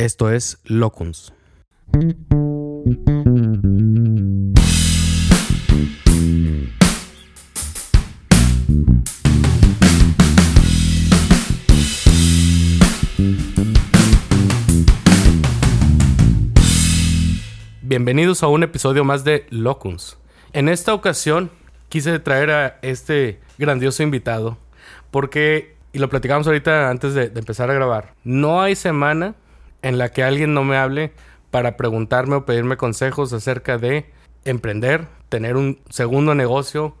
Esto es Locuns. Bienvenidos a un episodio más de Locuns. En esta ocasión quise traer a este grandioso invitado porque, y lo platicamos ahorita antes de, de empezar a grabar, no hay semana en la que alguien no me hable para preguntarme o pedirme consejos acerca de emprender, tener un segundo negocio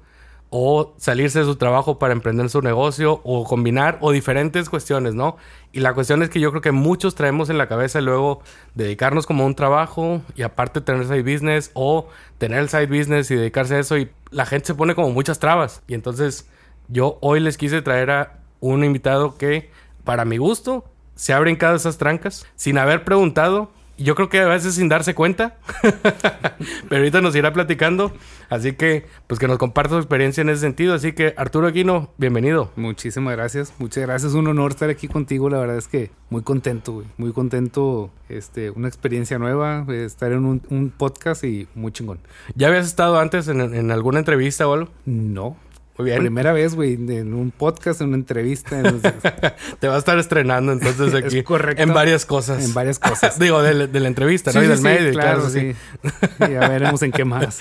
o salirse de su trabajo para emprender su negocio o combinar o diferentes cuestiones, ¿no? Y la cuestión es que yo creo que muchos traemos en la cabeza luego dedicarnos como un trabajo y aparte tener side business o tener el side business y dedicarse a eso y la gente se pone como muchas trabas. Y entonces yo hoy les quise traer a un invitado que para mi gusto se ha brincado esas trancas sin haber preguntado. Yo creo que a veces sin darse cuenta. Pero ahorita nos irá platicando. Así que, pues que nos comparta su experiencia en ese sentido. Así que, Arturo Aquino, bienvenido. Muchísimas gracias. Muchas gracias. Un honor estar aquí contigo. La verdad es que muy contento, güey. Muy contento. Este, una experiencia nueva. Estar en un, un podcast y muy chingón. ¿Ya habías estado antes en, en alguna entrevista o algo? No. Muy bien. Primera vez, güey, en un podcast, en una entrevista. En... Te va a estar estrenando entonces aquí. Es correcto. En varias cosas. En varias cosas. Digo, de, de, la entrevista, sí, ¿no? Sí, y del sí, medio, claro, claro, sí. sí. Ya veremos en qué más.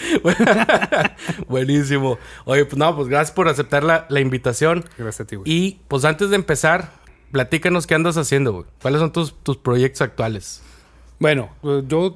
Buenísimo. Oye, pues no, pues gracias por aceptar la, la invitación. Gracias a ti, güey. Y pues antes de empezar, platícanos qué andas haciendo, güey. ¿Cuáles son tus, tus proyectos actuales? Bueno, pues, yo,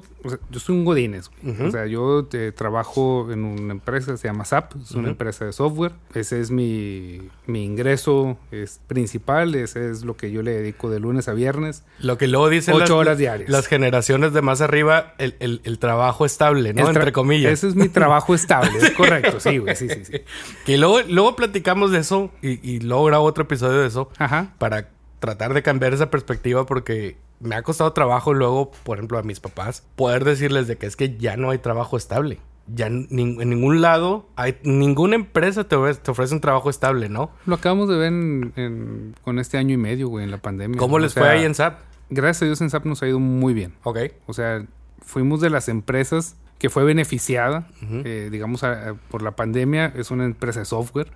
yo soy un Godínez. Uh -huh. O sea, yo te, trabajo en una empresa que se llama SAP, es una uh -huh. empresa de software. Ese es mi, mi ingreso es principal, ese es lo que yo le dedico de lunes a viernes. Lo que luego dicen Ocho las, horas diarias. las generaciones de más arriba, el, el, el trabajo estable, ¿no? Entre comillas. Ese es mi trabajo estable, es correcto, sí, güey, sí, sí, sí. Que luego, luego platicamos de eso y, y luego grabo otro episodio de eso Ajá. para tratar de cambiar esa perspectiva porque me ha costado trabajo luego, por ejemplo, a mis papás, poder decirles de que es que ya no hay trabajo estable. Ya en, ningún lado, hay ninguna empresa te, te, ofrece un trabajo estable, ¿no? Lo acabamos de ver en, en, con este año y medio, güey, en la pandemia. ¿Cómo les o sea, fue ahí en SAP? Gracias a Dios en SAP nos ha ido muy bien. Ok. O sea, fuimos de las empresas que fue beneficiada, uh -huh. eh, digamos, a, a, por la pandemia. Es una empresa de software.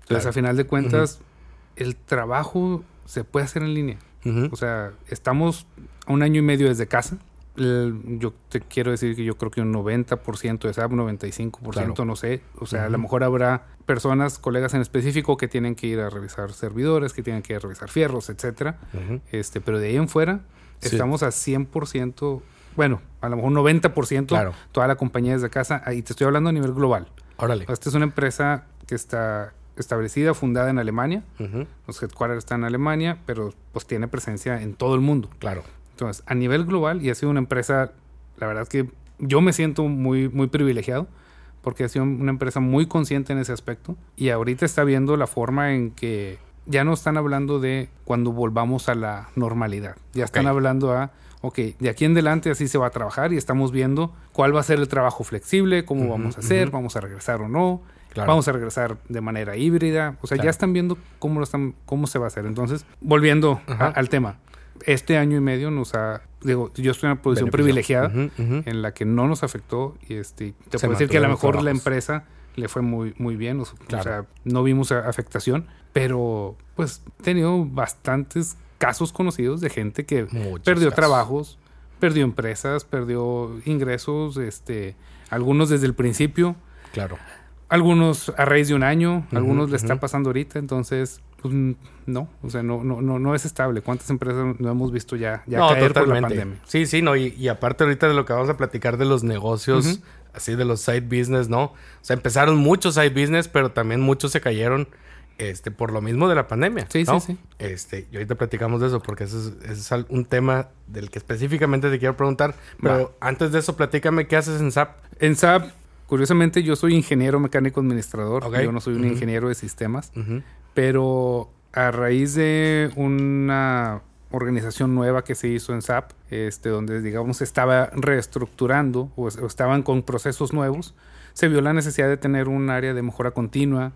Entonces, claro. a final de cuentas, uh -huh. el trabajo se puede hacer en línea. Uh -huh. O sea, estamos a un año y medio desde casa. El, yo te quiero decir que yo creo que un 90% de SAP, 95%, claro. no sé. O sea, uh -huh. a lo mejor habrá personas, colegas en específico, que tienen que ir a revisar servidores, que tienen que ir a revisar fierros, etcétera. Uh -huh. este, pero de ahí en fuera, sí. estamos a 100%, bueno, a lo mejor 90%, claro. toda la compañía desde casa. Y te estoy hablando a nivel global. Órale. Esta es una empresa que está establecida, fundada en Alemania. Uh -huh. Los headquarters están en Alemania, pero pues tiene presencia en todo el mundo. Claro. Entonces, a nivel global, y ha sido una empresa, la verdad que yo me siento muy, muy privilegiado, porque ha sido una empresa muy consciente en ese aspecto. Y ahorita está viendo la forma en que ya no están hablando de cuando volvamos a la normalidad. Ya están okay. hablando a, ok, de aquí en adelante así se va a trabajar y estamos viendo cuál va a ser el trabajo flexible, cómo uh -huh, vamos a hacer, uh -huh. vamos a regresar o no. Claro. Vamos a regresar de manera híbrida. O sea, claro. ya están viendo cómo, lo están, cómo se va a hacer. Entonces, volviendo a, al tema. Este año y medio nos ha... Digo, yo estoy en una posición Beneficio. privilegiada Uh -huh, uh -huh. en la que no nos afectó. Y este, te Se puedo decir que a lo mejor la empresa le fue muy, muy bien. O, Claro. o sea, no vimos afectación. Pero, pues, he tenido bastantes casos conocidos de gente que Muchos perdió casos. trabajos, perdió empresas, perdió ingresos, este, algunos desde el principio. Claro. Algunos a raíz de un año, algunos le está ujú. pasando ahorita, entonces, pues no, o sea, no, no, no, no es estable. ¿Cuántas empresas no hemos visto ya, ya no, caer por la totalmente. pandemia? Sí, sí, no. Y, y aparte ahorita de lo que vamos a platicar de los negocios, así de los side business, ¿no? O sea, empezaron muchos side business, pero también muchos se cayeron este, por lo mismo de la pandemia. Sí, ¿no? sí, sí. Este, y ahorita platicamos de eso, porque ese es, ese es un tema del que específicamente te quiero preguntar. Pero antes de eso, platícame qué haces en SAP. En SAP, curiosamente, yo soy ingeniero mecánico administrador. Yo no soy un ingeniero de sistemas. Pero a raíz de una organización nueva que se hizo en SAP, este, donde digamos estaba reestructurando o, o estaban con procesos nuevos, se vio la necesidad de tener un área de mejora continua,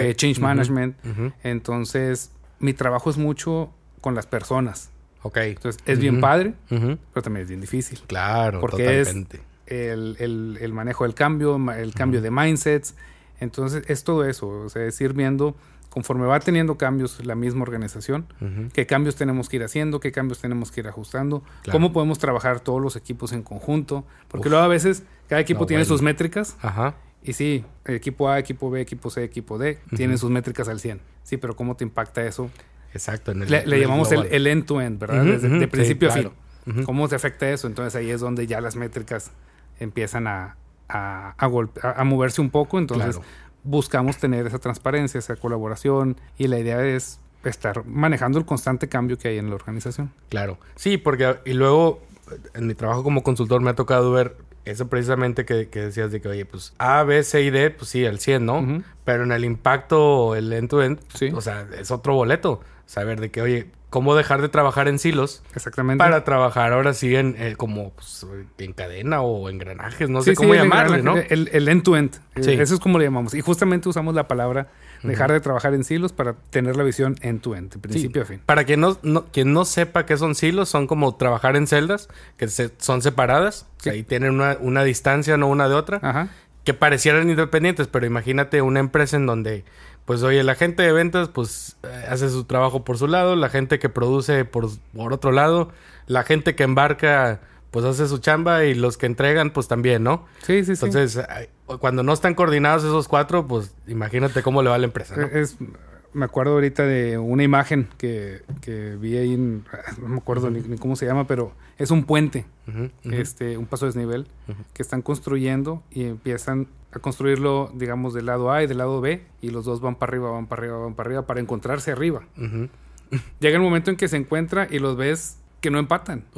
de change management. Entonces, mi trabajo es mucho con las personas. Ok. Entonces, es bien padre, pero también es bien difícil. Claro, Porque es- totalmente. El, el- el manejo del cambio, el cambio de mindsets. Entonces, es todo eso. O sea, es ir viendo, conforme va teniendo cambios la misma organización, qué cambios tenemos que ir haciendo, qué cambios tenemos que ir ajustando, Claro. cómo podemos trabajar todos los equipos en conjunto. Porque luego a veces cada equipo No, tiene bueno. sus métricas. Ajá. Y sí, equipo A, equipo B, equipo C, equipo D, tienen sus métricas al 100. Sí, pero ¿cómo te impacta eso? Exacto. en el- Le, le llamamos el, end-to-end, ¿verdad? Desde de sí, principio a fin. ¿Cómo te afecta eso? Entonces ahí es donde ya las métricas empiezan a, a, a moverse un poco. Entonces Claro. buscamos tener esa transparencia, esa colaboración y la idea es estar manejando el constante cambio que hay en la organización. Claro. Sí, porque y luego en mi trabajo como consultor me ha tocado ver eso precisamente que, que decías de que, oye, pues A, B, C y D, pues sí, al 100, ¿no? Pero en el impacto, el end-to-end, Sí. o sea, es otro boleto. Saber de que, oye, ¿cómo dejar de trabajar en silos Exactamente. para trabajar ahora sí en eh, como pues, en cadena o engranajes? No Sí, sé sí, cómo el llamarle, ¿no? El, end-to-end. Eh, Sí. Eso es como le llamamos. Y justamente usamos la palabra dejar de trabajar en silos para tener la visión end-to-end, principio a fin. Para quien no, no- quien no sepa qué son silos, son como trabajar en celdas que se- son separadas. O sea, Sí. ahí tienen una, una distancia, no una de otra. Ajá. que parecieran independientes, pero imagínate una empresa en donde, pues oye, la gente de ventas, pues eh, hace su trabajo por su lado, la gente que produce por, por otro lado, la gente que embarca, pues hace su chamba y los que entregan, pues también, ¿no? Sí, sí, sí. Entonces, cuando no están coordinados esos cuatro, pues imagínate cómo le va a la empresa, ¿no? Eh, Es, me acuerdo ahorita de una imagen que, que vi ahí, en- no me acuerdo ni, ni cómo se llama, pero es un puente, este, un paso de desnivel que están construyendo y empiezan a construirlo, digamos, del lado A y del lado B y los dos van para arriba, van para arriba, van para arriba para encontrarse arriba. Llega el momento en que se encuentra y los ves que no empatan.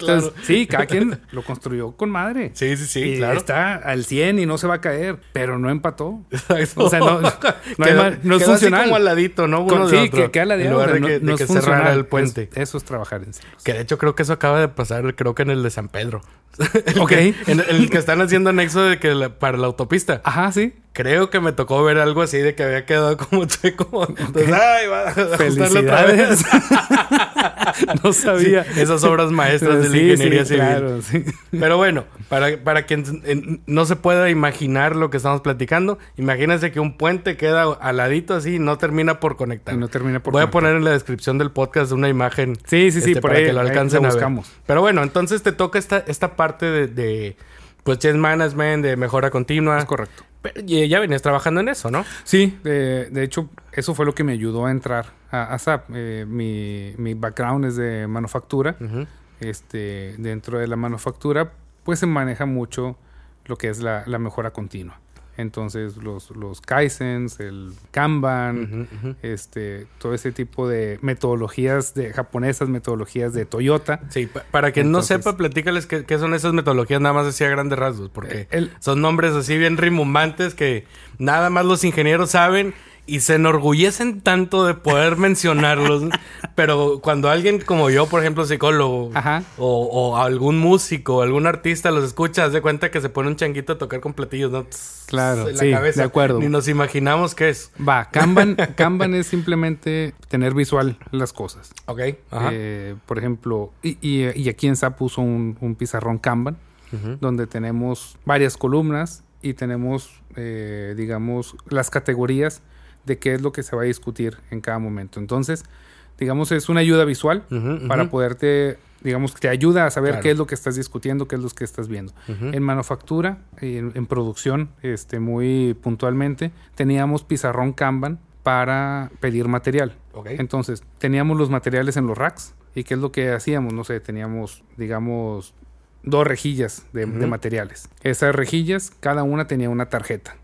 Entonces, sí, cada quien lo construyó con madre. sí, sí, sí, y claro. está al 100 y no se va a caer, pero no empató. Exacto. O sea, no- no Quedó- no es quedó así funcional. como al ladito, ¿no? Uno Con- de sí, otro, que queda la En lugar de que, de que cerrara el puente. eso es trabajar en silos. Que de hecho creo que eso acaba de pasar, creo que en el de San Pedro. El Ok. que- en el que están haciendo anexo de que la- para la autopista. Ajá, sí. Creo que me tocó ver algo así de que había quedado como chueco. Entonces, ay, va a ajustarlo otra vez. Felicidades. no sabía. Esas obras maestras de la Sí, ingeniería sí, civil. Claro. Pero bueno, para, para quien eh, no se pueda imaginar lo que estamos platicando, imagínense que un puente queda al ladito así y no termina por conectar. Y no termina por Voy a poner en la descripción del podcast una imagen Sí, sí, sí, este, por para ahí, que lo alcancen lo a ver. Pero bueno, entonces te toca esta, esta parte de, de pues change management, de mejora continua. Es correcto. Pero ya venías trabajando en eso, ¿no? Sí, de, de hecho, eso fue lo que me ayudó a entrar a, a SAP. Eh, mi, mi background es de manufactura. Este, dentro de la manufactura, pues se maneja mucho lo que es la, la mejora continua. Entonces, los, los Kaizens, el Kanban, este, todo ese tipo de metodologías de japonesas, metodologías de Toyota. Sí, pa- para quien Entonces- no sepa, platícales qué, qué son esas metodologías, nada más decía grandes rasgos, porque Eh, el- son nombres así bien rimbombantes que nada más los ingenieros saben y se enorgullecen tanto de poder mencionarlos. Pero cuando alguien como yo, por ejemplo, psicólogo, Ajá. o, o algún músico, algún artista los escucha, haz de cuenta que se pone un changuito a tocar con platillos, ¿no? Claro, en la sí, cabeza. de acuerdo. Ni nos imaginamos qué es. Va, Kanban, Kanban es simplemente tener visual las cosas. Ok. Ajá. Eh, por ejemplo, y, y- y aquí en SAP uso un, un pizarrón Kanban, Ujú. donde tenemos varias columnas y tenemos, eh, digamos, las categorías de qué es lo que se va a discutir en cada momento. Entonces, digamos, es una ayuda visual para poderte, digamos, te ayuda a saber Claro. qué es lo que estás discutiendo, qué es lo que estás viendo. En manufactura, en, en producción, este, muy puntualmente, teníamos pizarrón Kanban para pedir material. Entonces, teníamos los materiales en los racks. ¿Y qué es lo que hacíamos? No sé, teníamos, digamos, dos rejillas de, de materiales. Esas rejillas, cada una tenía una tarjeta.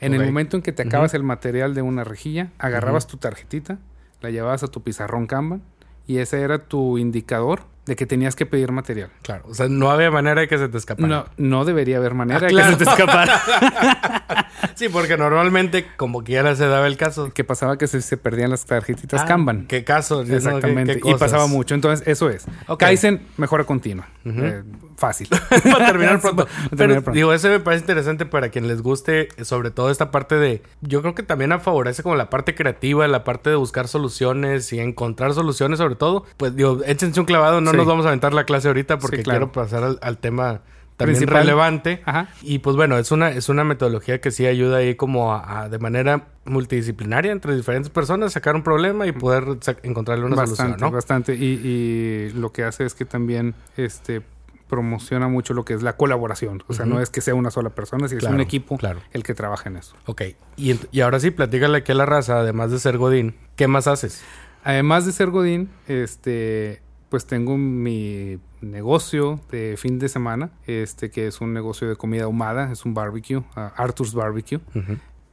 En el momento en que te acabas el material de una rejilla, agarrabas tu tarjetita, la llevabas a tu pizarrón Kanban y ese era tu indicador de que tenías que pedir material. Claro, o sea, no había manera de que se te escapara. No, no debería haber manera Ah, de claro. que se te escapara. Sí, porque normalmente, como quiera, se daba el caso. que pasaba que se, se perdían las tarjetitas Ah, Kanban. ¿Qué caso? Exactamente. ¿Qué- qué y pasaba mucho. Entonces, eso es. Ok. Kaizen, mejora continua. Eh, fácil. para terminar pronto. Para terminar Pero pronto. digo, ese me parece interesante para quien les guste, sobre todo esta parte de. Yo creo que también favorece como la parte creativa, la parte de buscar soluciones y encontrar soluciones, sobre todo. Pues digo, échense un clavado, no Sí. nos vamos a aventar la clase ahorita porque Sí, claro. quiero pasar al, al tema también Principal. relevante. Ajá. Y pues bueno, es una, es una metodología que sí ayuda ahí como a, a, de manera multidisciplinaria entre diferentes personas sacar un problema y poder encontrarle una bastante, solución, ¿no? bastante. Y, y lo que hace es que también este promociona mucho lo que es la colaboración. O sea, no es que sea una sola persona, sino Claro, es un equipo claro. el que trabaja en eso. Ok, y, y ahora sí, platícale aquí a la raza, además de ser Godín, ¿qué más haces? Además de ser Godín, este, pues tengo mi negocio de fin de semana, este, que es un negocio de comida ahumada, es un barbecue, uh, Arthur's Barbecue.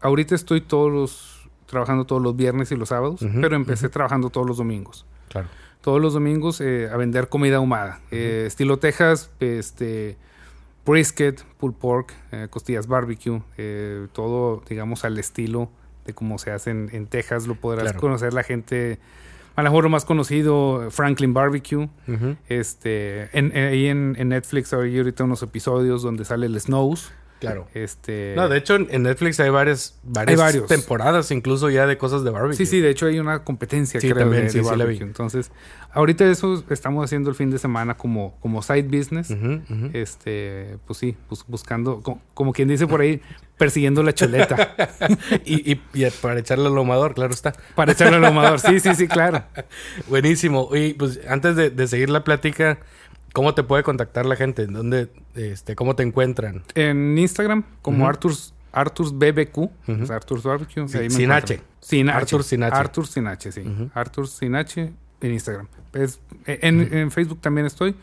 Ahorita estoy todos los, trabajando todos los viernes y los sábados, pero empecé trabajando todos los domingos. Claro. Todos los domingos eh, a vender comida ahumada. Eh, estilo Texas, este, brisket, pulled pork, eh, costillas barbecue, todo, digamos, al estilo de cómo se hace en, en Texas. Lo podrás Claro. conocer la gente, a lo mejor lo más conocido, Franklin Barbecue. Ujú. Este, en, ahí en, en Netflix hay ahorita unos episodios donde sale el Snows. Claro. Este, No, de hecho en, Netflix hay varias, varias Hay varios. temporadas incluso ya de cosas de barbecue. Sí, sí, de hecho hay una competencia, Sí, creo, también, de, sí, de sí la vi. barbecue. Entonces, ahorita eso estamos haciendo el fin de semana como, como side business. Este, pues sí, bus- buscando, co- como, quien dice por ahí, persiguiendo la chuleta y, y- y para echarle al ahumador, claro está. para echarle al ahumador. Sí, sí, sí, claro. Buenísimo. Y pues antes de, de seguir la plática, ¿cómo te puede contactar la gente? ¿En ¿Dónde, este, cómo te encuentran? En Instagram, como BBQ, o sea, Arthur's Barbecue. Sí, ahí me sin. H. Sin H. Arthur sin H. Arthur sin H, sí. Arthur sin H en Instagram. Es- en, en Facebook también estoy,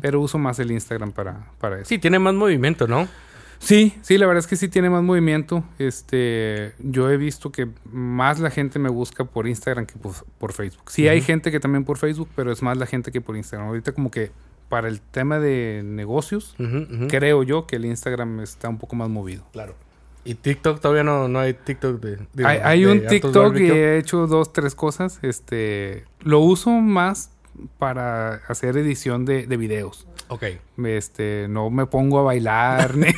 pero uso más el Instagram para, para eso. Sí, tiene más movimiento, ¿no? Sí, sí, la verdad es que sí tiene más movimiento. Este, yo he visto que más la gente me busca por Instagram que por, por Facebook. Sí hay gente que también por Facebook, pero es más la gente que por Instagram. Ahorita como que para el tema de negocios, creo yo que el Instagram está un poco más movido. Claro. ¿Y TikTok todavía no, no hay TikTok de... digo, hay hay de un TikTok y he hecho dos, tres cosas. Este, lo uso más para hacer edición de, de videos. Ok. Este, no me pongo a bailar, ni,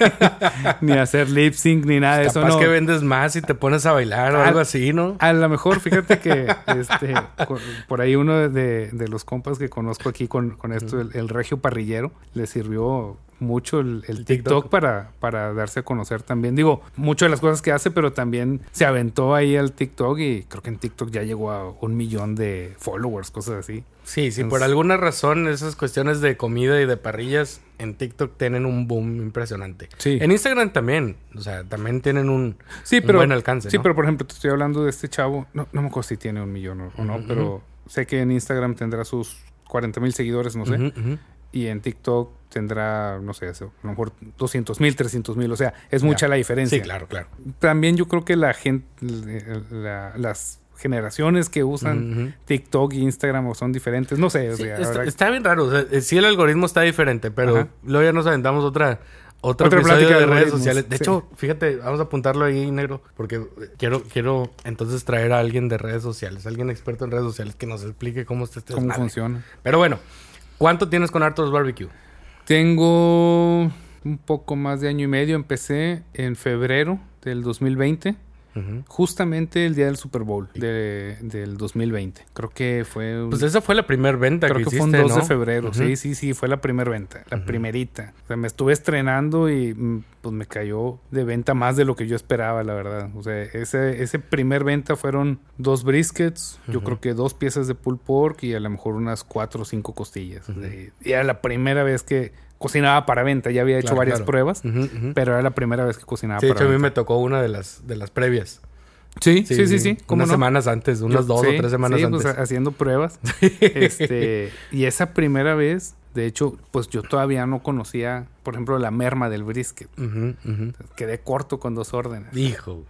ni a hacer lip sync, ni nada de eso. Capaz no. que vendes más y te pones a bailar o Al- algo así, ¿no? A lo mejor, fíjate que este, por ahí uno de, de los compas que conozco aquí con, con esto, el, el regio parrillero, le sirvió mucho el, el El TikTok, TikTok. para, para darse a conocer también. Digo, muchas de las cosas que hace, pero también se aventó ahí al TikTok y creo que en TikTok ya llegó a un millón de followers, cosas así. Sí, sí, por alguna razón esas cuestiones de comida y de parrillas en TikTok tienen un boom impresionante. Sí. En Instagram también, o sea, también tienen un, Sí, un pero, buen alcance. sí, ¿no? pero por ejemplo, te estoy hablando de este chavo, no, no me acuerdo si tiene un millón o, no, pero sé que en Instagram tendrá sus 40 mil seguidores, no sé. Y en TikTok tendrá, no sé, a lo mejor 200 mil, 300 mil, o sea, es mucha Ya. la diferencia. Sí, claro, claro. También yo creo que la gente, la- las generaciones que usan. TikTok e Instagram son diferentes, no sé, o Sí, sea, está, bien raro. O sea, eh, sí, el algoritmo está diferente, pero Ajá. luego ya nos aventamos otra, otro Otra episodio plática de de redes sociales. De sí. hecho, fíjate, vamos a apuntarlo ahí, negro, porque eh, quiero, quiero entonces traer a alguien de redes sociales, alguien experto en redes sociales que nos explique cómo está este cómo funciona. Pero bueno, ¿cuánto tienes con Arthur's Barbecue? Tengo un poco más de año y medio, empecé en febrero del 2020. Justamente el día del Super Bowl de- del 2020. Creo que fue un, Pues esa fue la primera venta Creo que, que hiciste, fue un 2 de ¿no? febrero. Ujú. Sí, sí, sí, fue la primera venta, la primerita. O sea, me estuve estrenando y mm, pues me cayó de venta más de lo que yo esperaba, la verdad. O sea, ese, ese primer venta fueron dos briskets, yo creo que dos piezas de pulled pork y a lo mejor unas cuatro o cinco costillas. O sea, y era la primera vez que cocinaba para venta. Ya había hecho Claro, varias claro. pruebas, pero era la primera vez que cocinaba Sí, de para hecho, a mí me venta. tocó una de las, de las previas. Sí, sí, sí, sí. ¿cómo Unas no? semanas antes, unas Yo- dos sí, o tres semanas sí, antes. pues, haciendo pruebas. este, y esa primera vez, de hecho, pues yo todavía no conocía, por ejemplo, la merma del brisket. Quedé corto con dos órdenes. Hijo.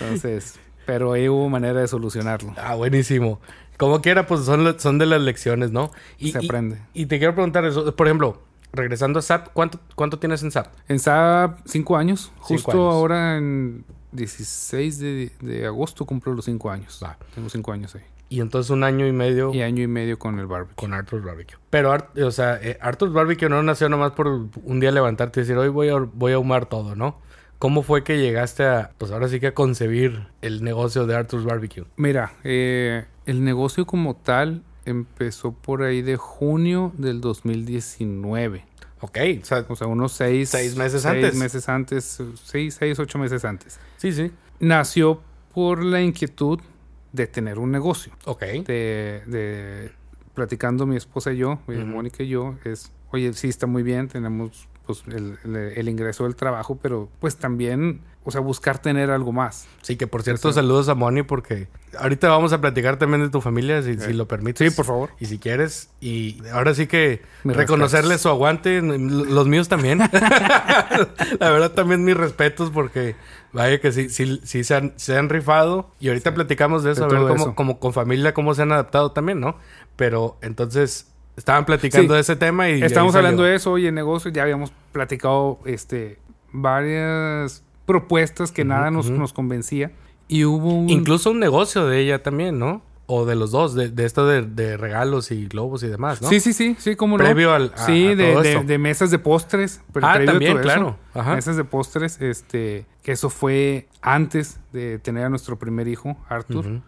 Entonces, pero ahí hubo manera de solucionarlo. Ah, buenísimo. Como quiera, pues son, son de las lecciones, ¿no? Y, Se aprende. Y, te quiero preguntar eso. Por ejemplo, regresando a SAP, ¿cuánto, cuánto tienes en SAP? En SAP, cinco años. Justo años. ahora en 16 de, de agosto cumplo los cinco años. Tengo cinco años ahí. Y entonces un año y medio Y año y medio con el barbecue. con Arthur's Barbecue. Pero, o sea, eh, Arthur's Barbecue no nació nomás por un día levantarte y decir, hoy voy a, voy a ahumar todo, ¿no? ¿Cómo fue que llegaste a, pues ahora sí que a concebir el negocio de Arthur's Barbecue? Mira, eh, el negocio como tal empezó por ahí de junio del 2019. Ok, o sea, O sea, unos seis, Seis meses seis antes. meses antes. Seis, seis, ocho meses antes. sí, sí. Nació por la inquietud de tener un negocio. Ok. de, de- platicando mi esposa y yo, eh. Mónica y yo, es, oye, sí está muy bien, tenemos pues el, el- el ingreso del trabajo, pero pues también, o sea, buscar tener algo más. Sí, que por cierto, Eso. saludos a Moni porque ahorita vamos a platicar también de tu familia, si, si Eh, lo permites. Sí, por favor. Y si quieres. Y ahora sí que Mis reconocerle respetos. su aguante, los míos también. La verdad también mis respetos porque vaya que sí, sí, sí se, han, se han rifado. Y ahorita platicamos de eso, De a ver cómo, eso. como con familia cómo se han adaptado también, ¿no? Pero entonces estaban platicando Sí. de ese tema y... Estamos hablando de eso hoy en negocio, ya habíamos platicado este varias propuestas que nada nos, nos convencía. Y hubo un... Incluso un negocio de ella también, ¿no? O de los dos, de, de esto de, de regalos y globos y demás, ¿no? Sí, sí, sí, sí, como Previo al- a- sí, a de, todo de- esto. de mesas de postres. pre- Ah, también, claro. Ajá. Mesas de postres, este, que eso fue antes de tener a nuestro primer hijo, Arthur. Ujú.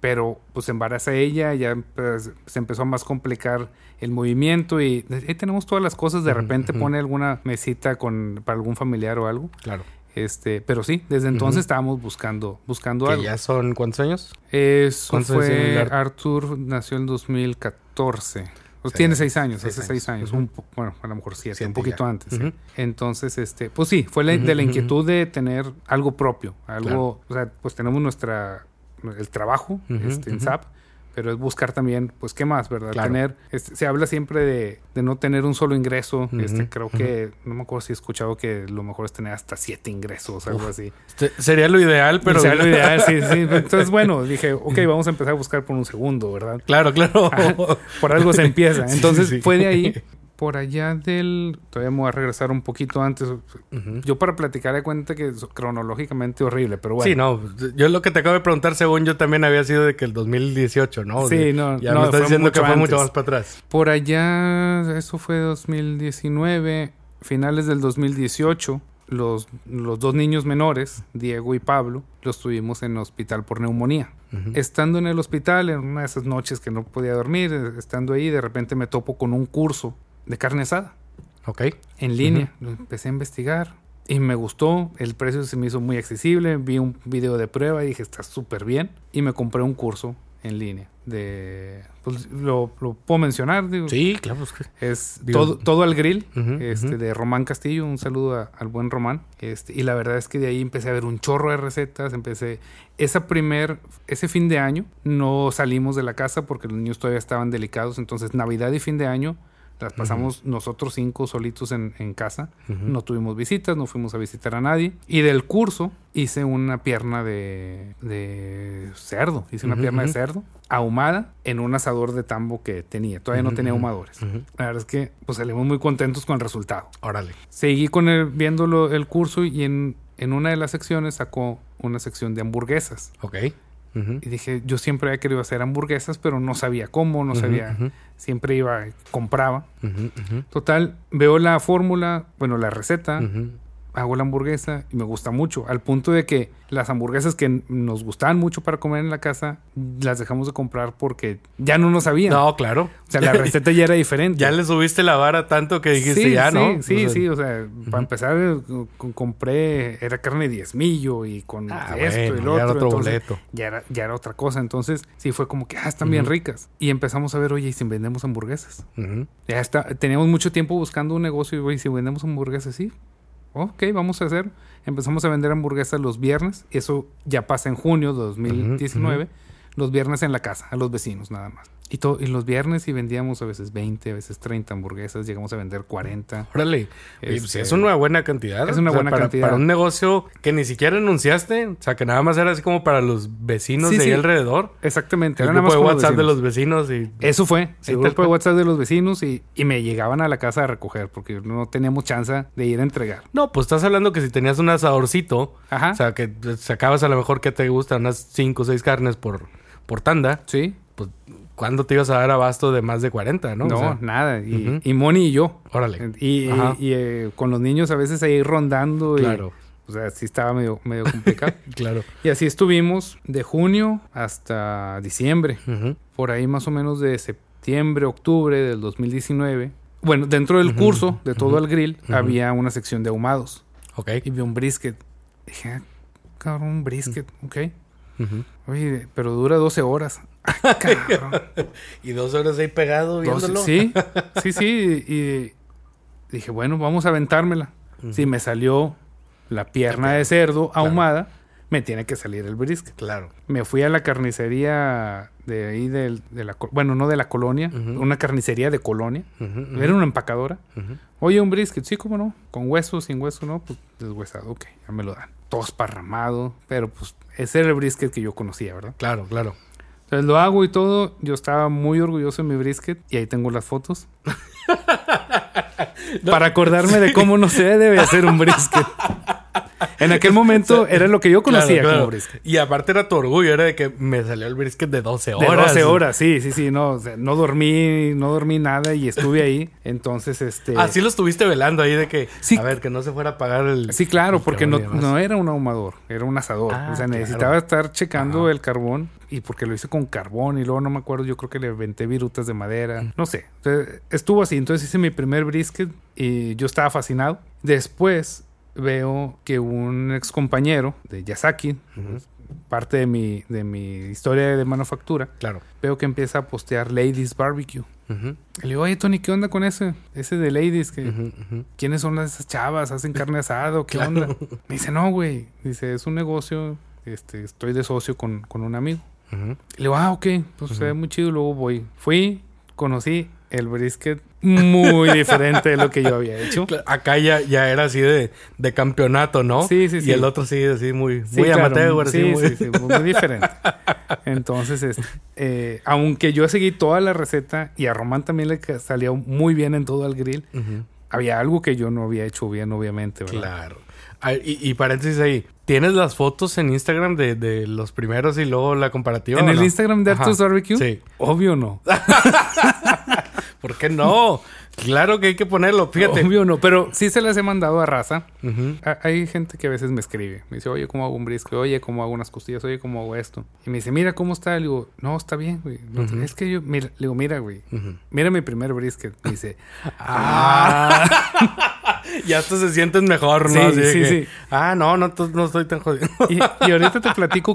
Pero pues embaraza ella, ya pues, se empezó a más complicar el movimiento y ahí tenemos todas las cosas. De repente pone alguna mesita con para algún familiar o algo. Claro. Este, pero sí, desde entonces estábamos buscando, buscando Que algo. ya son cuántos años? Eso ¿Cuántos fue Ar- Arthur nació en 2014. Pues Sí, tiene seis años, seis hace seis años. un bueno, a lo mejor siete, Siete un poquito ya. antes. Entonces, este, pues sí, fue la- de la inquietud de tener algo propio, algo, Claro. o sea, pues tenemos nuestra, el trabajo este, en. SAP, pero es buscar también, pues, ¿qué más, verdad? Claro. Tener, este, se habla siempre de, de no tener un solo ingreso, este, creo que, no me acuerdo si he escuchado que lo mejor es tener hasta siete ingresos, algo Uf. así. Este, Sería lo ideal, pero... Sea, lo ideal, sí, sí. Entonces, bueno, dije, ok, vamos a empezar a buscar por un segundo, ¿verdad? Claro, claro. Por algo se empieza. Entonces, sí, sí. fue de ahí, por allá del... Todavía me voy a regresar un poquito antes. Yo para platicar de cuenta que es cronológicamente horrible, pero bueno. Sí, no. Yo lo que te acabo de preguntar, según yo, también había sido de que el 2018, ¿no? Sí, no, Ya no, me estás diciendo que fue mucho más para atrás. Por allá, eso fue 2019, finales del 2018, los, los dos niños menores, Diego y Pablo, los tuvimos en hospital por neumonía. Estando en el hospital, en una de esas noches que no podía dormir, estando ahí, de repente me topo con un curso de carne asada Ok. en línea. Lo empecé a investigar y me gustó. El precio se me hizo muy accesible. Vi un video de prueba y dije, está súper bien. Y me compré un curso en línea. De, pues, lo, lo puedo mencionar. Digo, Sí, claro. pues, Es Digo, todo, todo al grill, Ujú, este, de Román Castillo. Un saludo a- al buen Román. Este, y la verdad es que de ahí empecé a ver un chorro de recetas. Empecé. Esa primer, ese fin de año no salimos de la casa porque los niños todavía estaban delicados. Entonces, Navidad y fin de año las pasamos nosotros cinco solitos en, en casa. No tuvimos visitas, no fuimos a visitar a nadie. Y del curso hice una pierna de, de cerdo. Hice una pierna de cerdo ahumada en un asador de tambo que tenía. Todavía no tenía ahumadores. La verdad es que pues salimos muy contentos con el resultado. Órale. Seguí con el, viendo lo- el curso y en, en una de las secciones sacó una sección de hamburguesas. Ok. Y dije, yo siempre había querido hacer hamburguesas, pero no sabía cómo, no sabía. Siempre iba, compraba. Total, veo la fórmula, bueno, la receta. Hago la hamburguesa y me gusta mucho. Al punto de que las hamburguesas que nos gustaban mucho para comer en la casa, las dejamos de comprar porque ya no nos sabían. No, claro. O sea, la receta ya era diferente. Ya le subiste la vara tanto que dijiste sí, ya, sí, ¿no? Sí, O sea, sí, o sea, para empezar, eh, co- compré, era carne diezmillo y con Ah, esto y bueno, lo ya era otro. otro entonces, boleto. Ya era, ya era otra cosa. Entonces, sí, fue como que, ah, están bien Ujú. ricas. Y empezamos a ver, oye, ¿y si vendemos hamburguesas? Ujú. Ya está, teníamos mucho tiempo buscando un negocio y, oye, si vendemos hamburguesas, sí. Ok, vamos a hacer. Empezamos a vender hamburguesas los viernes. Eso ya pasa en junio de 2019. Los viernes en la casa, a los vecinos nada más. Y, to- y los viernes y vendíamos a veces 20, a veces 30 hamburguesas, llegamos a vender 40. Órale. Pues, Este, es una buena cantidad. es una buena para, cantidad. Para un negocio que ni siquiera anunciaste. O sea, que nada más era así como para los vecinos Sí, de ahí alrededor. Exactamente, El era nada grupo más de WhatsApp de los vecinos y... Eso fue, el grupo de. WhatsApp de los vecinos y, y me llegaban a la casa a recoger porque no teníamos chance de ir a entregar. No, pues estás hablando que si tenías un asadorcito, Ajá. o sea, que sacabas a lo mejor que te gustan unas 5 o 6 carnes por, por tanda, sí, pues ¿cuándo te ibas a dar abasto de más de 40, no? no, O sea, nada. Y, Ujú. y Moni y yo. órale. Y, Ajá. y, eh, con los niños a veces ahí rondando. y- Claro, o sea, sí estaba medio, medio complicado. claro. y así estuvimos de junio hasta diciembre. Ujú. Por ahí más o menos de septiembre, octubre del 2019. Bueno, dentro del curso de todo el grill había una sección de ahumados. Ok. Y vi un brisket. Dije, ah, cabrón, un brisket, ok. Oye, pero dura 12 horas. Ah. Y dos horas ahí pegado 12, viéndolo. sí, sí, sí. Y dije, bueno, vamos a aventármela. Si me salió la pierna de cerdo ahumada, me tiene que salir el brisket. Claro. Me fui a la carnicería de ahí, del- de, la, bueno, no de la colonia, una carnicería de colonia. Era una empacadora. Oye, un brisket, sí, cómo no. Con hueso, sin hueso, no. Pues deshuesado, ok, ya me lo dan. Todo esparramado, pero pues ese era el brisket que yo conocía, ¿verdad? Claro, claro. Entonces lo hago y todo. Yo estaba muy orgulloso de mi brisket y ahí tengo las fotos. Para acordarme de cómo no se debe hacer un brisket. En aquel momento era lo que yo conocía Claro, claro. como brisket. Y aparte era tu orgullo, era de que me salió el brisket de 12 De horas. 12 horas, sí, sí, sí. No, o sea, no dormí, no dormí nada y estuve ahí. Entonces, este. Así lo estuviste velando ahí de que, Sí. a ver, que no se fuera a apagar el... Sí, claro, el porque no, no era un ahumador, era un asador. Ah, o sea, claro. necesitaba estar checando Ajá. el carbón y porque lo hice con carbón y luego no me acuerdo, yo creo que le aventé virutas de madera, no sé. Entonces, estuvo así, entonces hice mi primer brisket y yo estaba fascinado. Después veo que un ex compañero de Yasaki, Ujú. parte de mi, de mi historia de manufactura, Claro. veo que empieza a postear Ladies Barbecue. Le digo, oye Tony, ¿qué onda con ese? Ese de Ladies que... ¿quiénes son las esas chavas? ¿Hacen carne asada? o ¿Qué Claro. onda? Me dice, no, güey. Dice, es un negocio. Este, estoy de socio con, con un amigo. Le digo, ah, ok, pues se ve muy chido. Luego voy. Fui, conocí el brisket muy diferente de lo que yo había hecho. Acá ya, ya era así de, de campeonato, ¿no? Sí, sí, sí. Y el otro sí, así muy, Sí, muy claro, amateur, así sí, muy... sí, sí, muy diferente. Entonces, este, eh, aunque yo seguí toda la receta y a Román también le salió muy bien en todo el grill, había algo que yo no había hecho bien, obviamente, ¿verdad? Claro. Ah, y, y paréntesis ahí. ¿Tienes las fotos en Instagram de, de los primeros y luego la comparativa? ¿En el no? Instagram de Ajá. Arthur's Barbecue? Sí. Obvio no. ¿Por qué no? claro que hay que ponerlo, fíjate. Obvio no, pero sí se las he mandado a raza. A- Hay gente que a veces me escribe. Me dice, oye, ¿cómo hago un brisket? Oye, ¿cómo hago unas costillas? Oye, ¿cómo hago esto? Y me dice, mira, ¿cómo está? Le digo, no, está bien, güey. No. Es que yo, mira, le digo, mira, güey. Mira mi primer brisket. Me dice, Ah. ya hasta se sienten mejor, ¿no? Sí, Así sí, que, sí. Ah, no, no, no estoy tan jodido. y, y ahorita te platico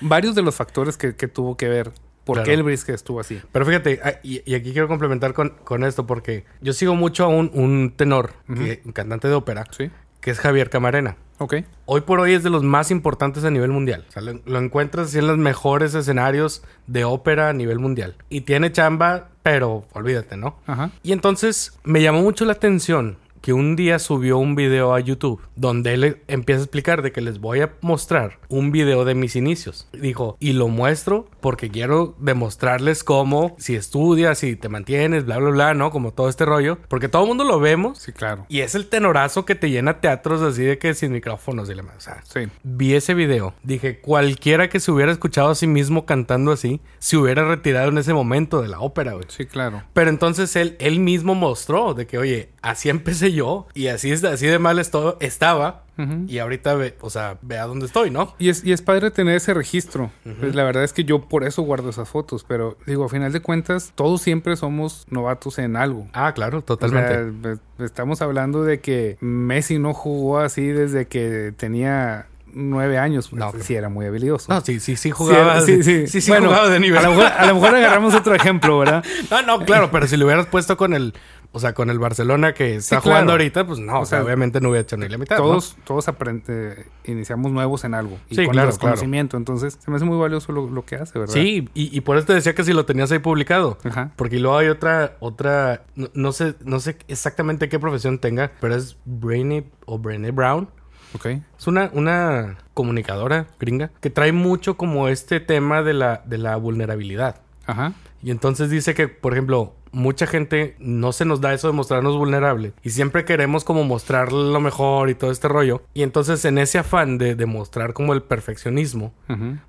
varios de los factores que, que tuvo que ver. ¿Por Claro. qué el brisket estuvo así? Pero fíjate, ah, y, y aquí quiero complementar con, con esto porque yo sigo mucho a un, un tenor, que- un cantante de ópera, Sí. que es Javier Camarena. Ok. Hoy por hoy es de los más importantes a nivel mundial. O sea, lo, lo encuentras así en los mejores escenarios de ópera a nivel mundial. Y tiene chamba, pero olvídate, ¿no? Ajá. Y entonces me llamó mucho la atención que un día subió un video a YouTube donde él empieza a explicar de que les voy a mostrar un video de mis inicios. Dijo, y lo muestro porque quiero demostrarles cómo si estudias, si te mantienes, bla, bla, bla, ¿no? Como todo este rollo. Porque todo el mundo lo vemos. Sí, claro. Y es el tenorazo que te llena teatros así de que sin micrófonos y demás. O sea, Sí. vi ese video. Dije, cualquiera que se hubiera escuchado a sí mismo cantando así, se hubiera retirado en ese momento de la ópera, güey. Sí, claro. Pero entonces él, él mismo mostró de que, oye, así empecé yo y así, es, así de mal esto, estaba y ahorita, ve, o sea, ve a dónde estoy, ¿no? Y es, y es padre tener ese registro. Pues la verdad es que yo por eso guardo esas fotos. Pero digo, a final de cuentas, todos siempre somos novatos en algo. Ah, claro, O totalmente. sea, estamos hablando de que Messi no jugó así desde que tenía nueve años, No, pues, sí era muy habilidoso. No, sí, sí, sí jugaba. sí, sí, sí, sí Bueno, jugaba de nivel. A lo, mejor, a lo mejor agarramos otro ejemplo, ¿verdad? No, no, claro, pero si lo hubieras puesto con el, o sea, con el Barcelona que está claro. jugando ahorita, pues no, O o sea, sea, obviamente no hubiera hecho ni la mitad. ¿no? Todos, todos aprende- iniciamos nuevos en algo. Y Sí, con claro, desconocimiento. Entonces, se me hace muy valioso lo, lo que hace, ¿verdad? Sí, y, y por eso te decía que si lo tenías ahí publicado. Ajá. Porque luego hay otra, otra, no, no sé, no sé exactamente qué profesión tenga, pero es Brainy o Brené Brown. Ok. Es una, una comunicadora gringa que trae mucho como este tema de la, de la vulnerabilidad. Ajá. Y entonces dice que, por ejemplo, mucha gente no se nos da eso de mostrarnos vulnerable. Y siempre queremos como mostrar lo mejor y todo este rollo. Y entonces en ese afán de, de mostrar como el perfeccionismo,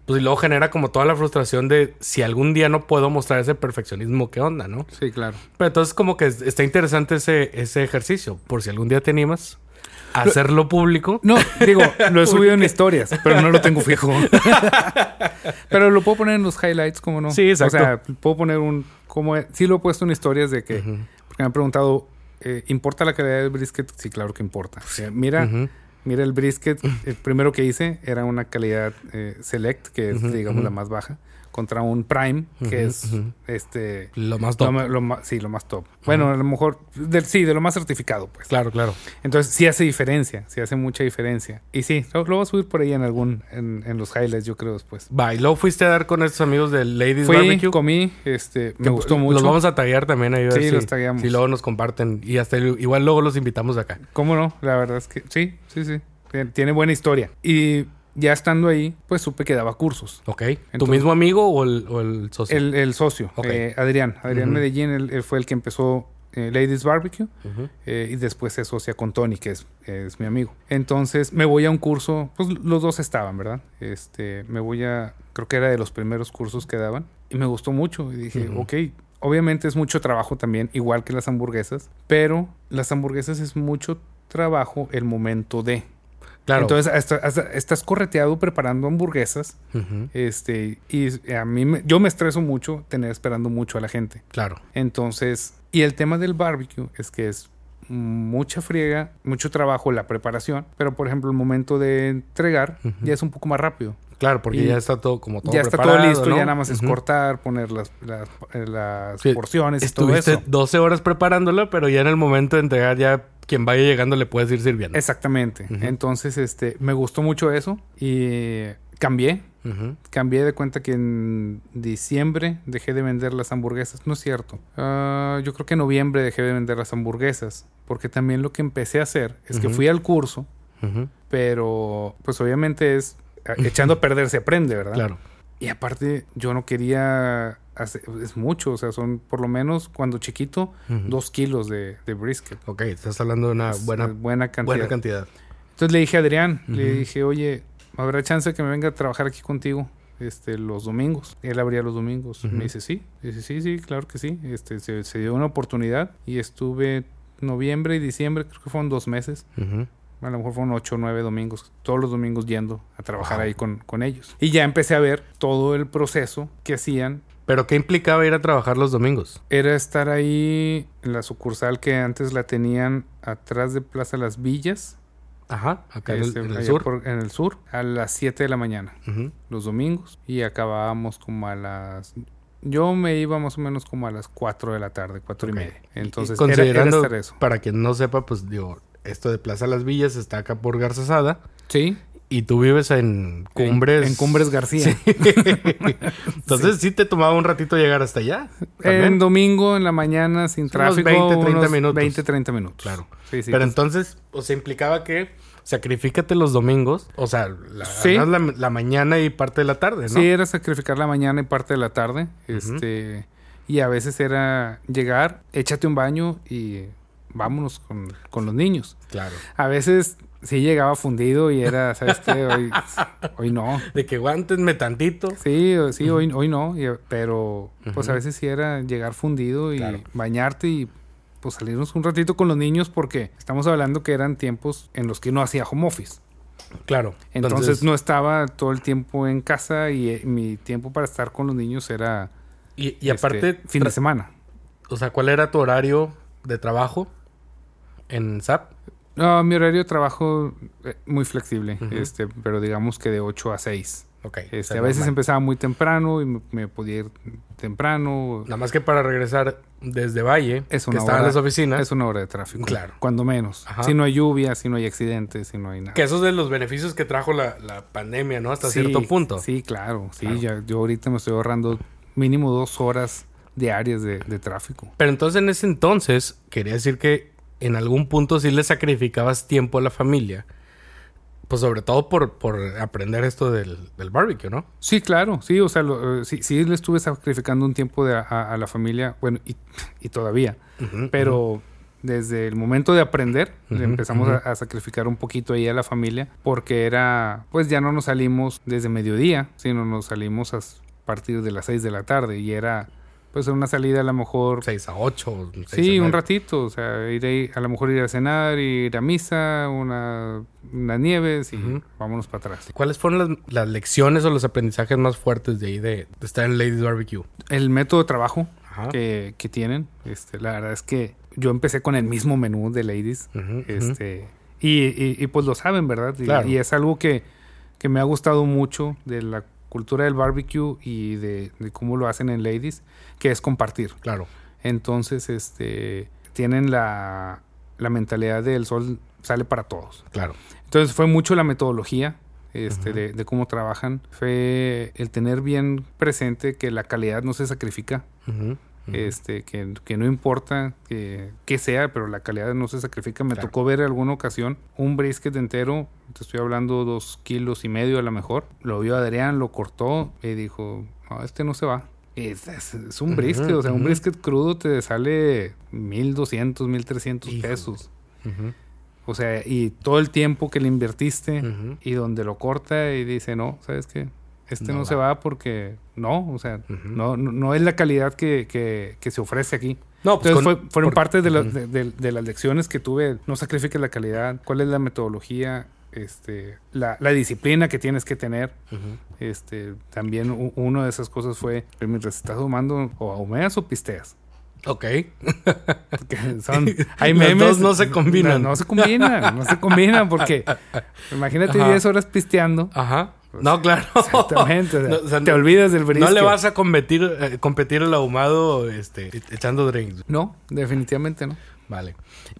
pues y luego genera como toda la frustración de si algún día no puedo mostrar ese perfeccionismo, ¿qué onda, no? Sí, claro. Pero entonces como que es- está interesante ese, ese ejercicio. Por si algún día te animas hacerlo público. No, digo, lo he subido en historias, pero no lo tengo fijo. pero lo puedo poner en los highlights, como no? Sí, exacto. O sea, puedo poner un. Como, sí lo he puesto en historias de que. Porque me han preguntado, eh, ¿importa la calidad del brisket? Sí, claro que importa. O sea, mira, mira el brisket. El primero que hice era una calidad eh, select, que es, digamos, la más baja, contra un prime, que es este. Lo más Lo, top. lo ma- sí, lo más top. Bueno, a lo mejor, del- sí, de lo más certificado, pues. Claro, claro. Entonces sí hace diferencia, sí hace mucha diferencia. Y sí, lo, lo voy a subir por ahí en algún, en, en los highlights, yo creo después. Va, y luego fuiste a dar con estos amigos de Ladies Fui, Barbecue. comí, este, me gustó mucho. Los vamos a taguear también ahí. a ver Sí, si- los tagueamos. Si luego nos comparten. Y hasta igual luego los invitamos acá. ¿Cómo no? La verdad es que sí, sí, sí. Tien- Tiene buena historia. Y ya estando ahí, pues supe que daba cursos. ¿Ok? ¿Tu mismo amigo o el, o el socio? El, el socio, eh, Adrián. Adrián. Medellín, él, él fue el que empezó eh, Ladies Barbecue. Eh, y después se asocia con Tony, que es, es mi amigo. Entonces me voy a un curso, pues los dos estaban, ¿verdad? Este, me voy a, creo que era de los primeros cursos que daban, y me gustó mucho. Y dije, ok, obviamente es mucho trabajo también, igual que las hamburguesas, pero las hamburguesas es mucho trabajo el momento de. Claro. Entonces hasta- hasta- estás correteado preparando hamburguesas, este, y a mí, me- yo me estreso mucho tener esperando mucho a la gente. Claro. Entonces, y el tema del barbecue es que es mucha friega, mucho trabajo la preparación, pero por ejemplo el momento de entregar ya es un poco más rápido. Claro, porque Y ya está todo como todo ya está preparado, todo listo, ¿no? ya nada más es cortar, poner las, las, eh, las Sí, porciones y todo eso. 12 horas preparándolo, pero ya en el momento de entregar ya quien vaya llegando le puedes ir sirviendo. Exactamente. Entonces, este, me gustó mucho eso y cambié. Cambié de cuenta que en diciembre dejé de vender las hamburguesas. No es cierto. Ah, yo creo que en noviembre dejé de vender las hamburguesas. Porque también lo que empecé a hacer es que fui al curso, pero pues obviamente es echando a perder se aprende, ¿verdad? Claro. Y aparte yo no quería hacer, es mucho, o sea, son por lo menos cuando chiquito Ujú. dos kilos de, de brisket. Ok, estás hablando de una Es buena, buena cantidad. buena cantidad. Entonces le dije a Adrián, le Ujú. dije, oye, ¿habrá chance de que me venga a trabajar aquí contigo este, los domingos? Él abría los domingos. Ujú. Me dice, sí. Dice, sí, sí, claro que sí. Este, se, se dio una oportunidad y estuve noviembre y diciembre, creo que fueron dos meses. A lo mejor fueron ocho o nueve domingos, todos los domingos yendo a trabajar Wow. ahí con, con ellos. Y ya empecé a ver todo el proceso que hacían. Pero ¿qué implicaba ir a trabajar los domingos? Era estar ahí en la sucursal que antes la tenían atrás de Plaza Las Villas, Ajá, acá en el, este, en el sur. por- en el sur, a las 7 de la mañana. Ujú. los domingos y acabábamos como a las yo me iba más o menos como a las 4 de la tarde, cuatro Ok. y media. Y- y Entonces era- era, considerando, estar eso. para quien no sepa, pues digo, esto de Plaza Las Villas está acá por Garzazada Sí. y tú vives en Cumbres. En, en Cumbres García. Entonces sí. te tomaba un ratito llegar hasta allá. En domingo en la mañana sin Son unos tráfico 20, 30 unos minutos. 20, 30 minutos. Claro. Sí, sí. Pero pues, entonces, o sea, implicaba que sacrifícate los domingos, o sea, la, Sí. además la, la mañana y parte de la tarde, ¿no? Sí, era sacrificar la mañana y parte de la tarde. Este y a veces era llegar, échate un baño y vámonos con, con los niños. Claro. A veces sí llegaba fundido y era, ¿sabes qué? Hoy, hoy no. De que aguántenme tantito. Sí, sí, hoy, hoy no, y- pero pues a veces sí era llegar fundido y Claro. bañarte y pues salirnos un ratito con los niños porque estamos hablando que eran tiempos en los que no hacía home office. Claro. Entonces, no estaba todo el tiempo en casa y eh, mi tiempo para estar con los niños era Y, y este, aparte, fin de semana. o sea, ¿cuál era tu horario de trabajo en SAP? No, mi horario de trabajo eh, muy flexible, este, pero digamos que de 8 a 6. Ok. Este, a veces empezaba muy temprano y me, me podía ir temprano. Nada más que para regresar desde Valle, Es que una estaban hora- las oficinas, Es una hora de tráfico. Claro. Cuando menos. Ajá. Si no hay lluvia, si no hay accidentes, si no hay nada. que esos de los beneficios que trajo la, la pandemia, ¿no? Hasta Sí, cierto punto. Sí, claro. Sí, Claro. ya- yo ahorita me estoy ahorrando mínimo dos horas diarias de, de tráfico. Pero entonces en ese entonces, quería decir que en algún punto sí le sacrificabas tiempo a la familia. Pues sobre todo por, por aprender esto del, del barbecue, ¿no? Sí, claro, sí, o sea, lo- eh, sí, sí le estuve sacrificando un tiempo de a, la familia, bueno, y, y todavía, pero desde el momento de aprender empezamos a, a sacrificar un poquito ahí a la familia, porque era, pues ya no nos salimos desde mediodía, sino nos salimos a partir de las 6 de la tarde y era, pues una salida a lo mejor 6 a 8. Sí, un ratito, o sea, ir ahí, a lo mejor ir a cenar, ir a misa, una, unas nieves y vámonos para atrás. ¿Cuáles fueron las, las lecciones o los aprendizajes más fuertes de ahí de, de estar en Ladies Barbecue? El método de trabajo que, que tienen, este, la verdad es que yo empecé con el mismo menú de Ladies, este, y, y- y, pues lo saben, ¿verdad? Y, Claro. y es algo que, que me ha gustado mucho de la cultura del barbecue y de, de cómo lo hacen en Ladies, que es compartir. Claro. Entonces, este, tienen la, la mentalidad del sol sale para todos. Claro. Entonces fue mucho la metodología este, de, de cómo trabajan. Fue el tener bien presente que la calidad no se sacrifica. Este, que, que no importa que, que sea, pero la calidad no se sacrifica. Me Claro. tocó ver alguna ocasión un brisket entero, te estoy hablando dos kilos y medio a lo mejor. Lo vio Adrián, lo cortó y dijo, no, este no se va. Es, es- es un brisket, o sea, un brisket crudo te sale 1200, 1300 Híjole. pesos. O sea, y todo el tiempo que le invertiste y donde lo corta y dice, no, ¿sabes qué? Este No no, se va. porque no, o sea, Ujú. no, no, no es la calidad que, que, que se ofrece aquí. No, pues Entonces con- fue- fueron por- parte de, la- de, de- de las lecciones que tuve. No sacrifiques la calidad. ¿Cuál es la metodología? Este, la, la disciplina que tienes que tener. Este, también u- una de esas cosas fue, mientras estás fumando, o ahumeas o pisteas. Ok. Son, hay memes. dos no se combinan. No, no se combinan, no se combinan porque imagínate Ajá. 10 horas pisteando. Ajá. No, claro. Exactamente. o sea, No, o sea, te no- olvidas del brisket. No le vas a competir, eh, competir el ahumado este, echando drinks. No, definitivamente no. Vale.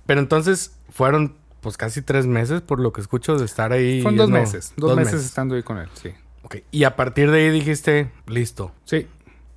Pero entonces fueron pues casi tres meses por lo que escucho de estar ahí. Fueron dos meses. Dos, meses, estando ahí con él, sí. Ok. Y a partir de ahí dijiste, listo. Sí.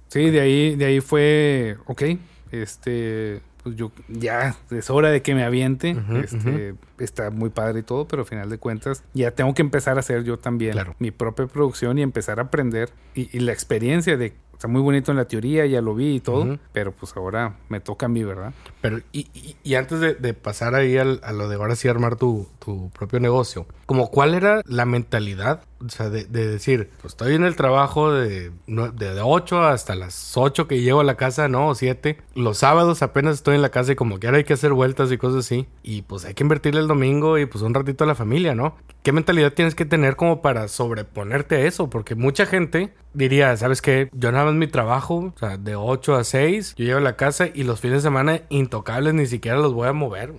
Sí, de ahí, de ahí fue, ok, este, pues yo ya es hora de que me aviente. Este, Está muy padre y todo, pero al final de cuentas ya tengo que empezar a hacer yo también Claro. mi propia producción y empezar a aprender. Y, y la experiencia de, está muy bonito en la teoría, ya lo vi y todo, pero pues ahora me toca a mí, ¿verdad? Pero, y, y- y antes de, de pasar ahí al- a lo de ahora sí armar tu, propio negocio, como cuál era la mentalidad, o sea, de, de decir, pues estoy en el trabajo de, de 8 hasta las 8 que llego a la casa, no, o 7. Los sábados apenas estoy en la casa y como que ahora hay que hacer vueltas y cosas así. Y pues hay que invertirle el domingo y pues un ratito a la familia, ¿no? ¿Qué mentalidad tienes que tener como para sobreponerte a eso? Porque mucha gente diría, ¿sabes qué? Yo nada más mi trabajo, o sea, de 8 a 6, yo llego a la casa y los fines de semana intocables ni siquiera los voy a mover.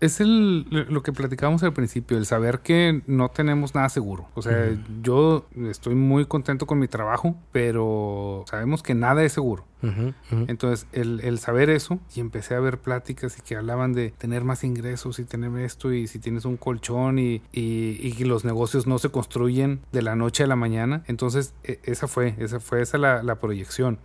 Es el, lo que platicábamos al principio, el saber que no tenemos nada seguro. O sea, yo estoy muy contento con mi trabajo, pero sabemos que nada es seguro. Entonces, el, el saber eso, y empecé a ver pláticas y que hablaban de tener más ingresos y tener esto, y si tienes un colchón y, y, y los negocios no se construyen de la noche a la mañana. Entonces, e- esa fue, esa fue esa la, la proyección.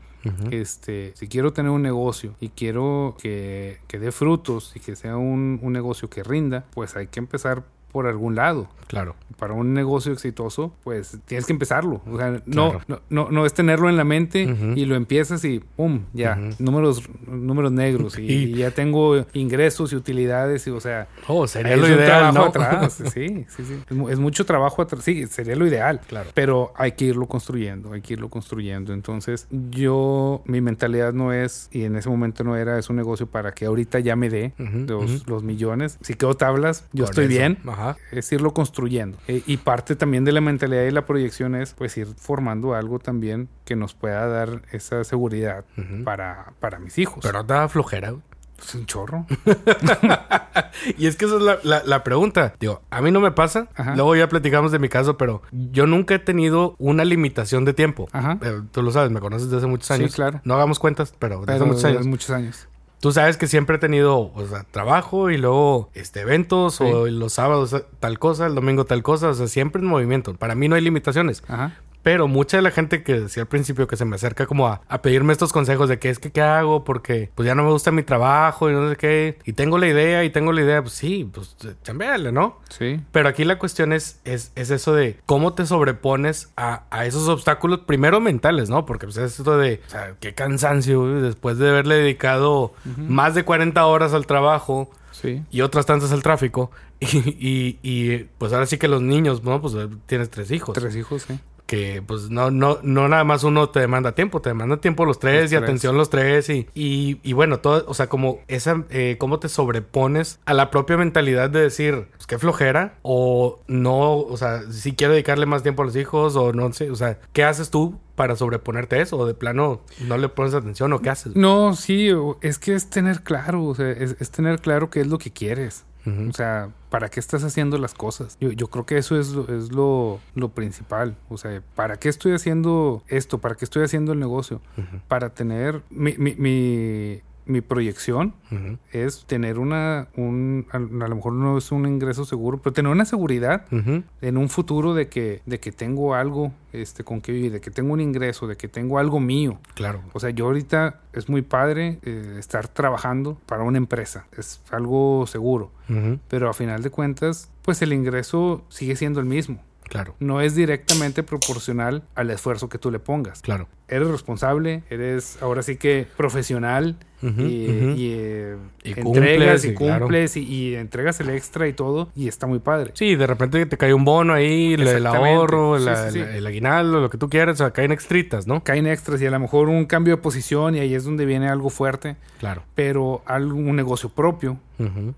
Este, si quiero tener un negocio y quiero que, que dé frutos y que sea un, un negocio que rinda, pues hay que empezar por algún lado. Claro. Para un negocio exitoso, pues tienes que empezarlo. O sea, no, Claro. no, no, no es tenerlo en la mente y lo empiezas y ¡pum! Ya, números, números negros y, ya tengo ingresos y utilidades y, o sea, Oh, sería lo ideal, ¿no? atrás. Sí, sí, sí. Es, mu- es mucho trabajo atrás. Sí, sería lo ideal. Claro. Pero hay que irlo construyendo, hay que irlo construyendo. Entonces, yo, mi mentalidad no es, y en ese momento no era, es un negocio para que ahorita ya me dé Ujú, los, millones. Si quedo tablas, yo estoy eso. bien. Ajá. Es irlo construyendo. Eh, y parte también de la mentalidad y la proyección es, pues, ir formando algo también que nos pueda dar esa seguridad para, para mis hijos. Pero no te da flojera. Es un chorro. y es que esa es la, la- la pregunta. Digo, a mí no me pasa. Ajá. Luego ya platicamos de mi caso, pero yo nunca he tenido una limitación de tiempo. Ajá. Eh, tú lo sabes, me conoces desde hace muchos Sí, años. claro. No hagamos cuentas, pero desde Pero muchos años. de muchos años. Tú sabes que siempre he tenido, o sea, trabajo y luego este eventos Sí. o los sábados tal cosa, el domingo tal cosa, o sea, siempre en movimiento. Para mí no hay limitaciones. Ajá. Pero mucha de la gente que decía al principio que se me acerca como a, a pedirme estos consejos de que es que qué hago porque pues ya no me gusta mi trabajo y no sé qué. Y tengo la idea y tengo la idea, pues sí, pues chambeale, ¿no? Sí. Pero aquí la cuestión es, es, es eso de cómo te sobrepones a, a esos obstáculos, primero mentales, ¿no? Porque pues, es esto de, o sea, qué cansancio, güey, después de haberle dedicado más de 40 horas al trabajo Sí. y otras tantas al tráfico. Y, y, y, pues ahora sí que los niños, ¿no? Pues tienes tres hijos. Tres hijos, sí. Que pues no, no, no nada más uno te demanda tiempo, te demanda tiempo los tres Los y tres. atención los tres y, y, y bueno, todo, o sea, como esa, eh, cómo te sobrepones a la propia mentalidad de decir, pues qué flojera, o no, o sea, si quiero dedicarle más tiempo a los hijos, o no sé, o sea, ¿qué haces tú para sobreponerte a eso? O de plano no le pones atención, o qué haces? No, sí, es que es tener claro, o sea, es, es tener claro qué es lo que quieres. O sea, ¿para qué estás haciendo las cosas? Yo, yo creo que eso es, lo, es lo, lo principal. O sea, ¿para qué estoy haciendo esto? ¿Para qué estoy haciendo el negocio? Para tener mi, mi, mi, mi proyección es tener una, un, a, lo mejor no es un ingreso seguro, pero tener una seguridad en un futuro de que, de que tengo algo este, con que vivir, de que tengo un ingreso, de que tengo algo mío. Claro. O sea, yo ahorita es muy padre eh, estar trabajando para una empresa. Es algo seguro. Pero a final de cuentas, pues el ingreso sigue siendo el mismo. Claro. No es directamente proporcional al esfuerzo que tú le pongas. Claro. Eres responsable, eres ahora sí que profesional y, eh, Y entregas cumples, y claro. cumples y, y entregas el extra y todo y está muy padre. Sí, de repente te cae un bono ahí, el ahorro, Sí, la- sí, sí. la- el aguinaldo, lo que tú quieras, o sea, caen extritas, ¿no? Caen extras y a lo mejor un cambio de posición y ahí es donde viene algo fuerte, Claro. pero algo, un negocio propio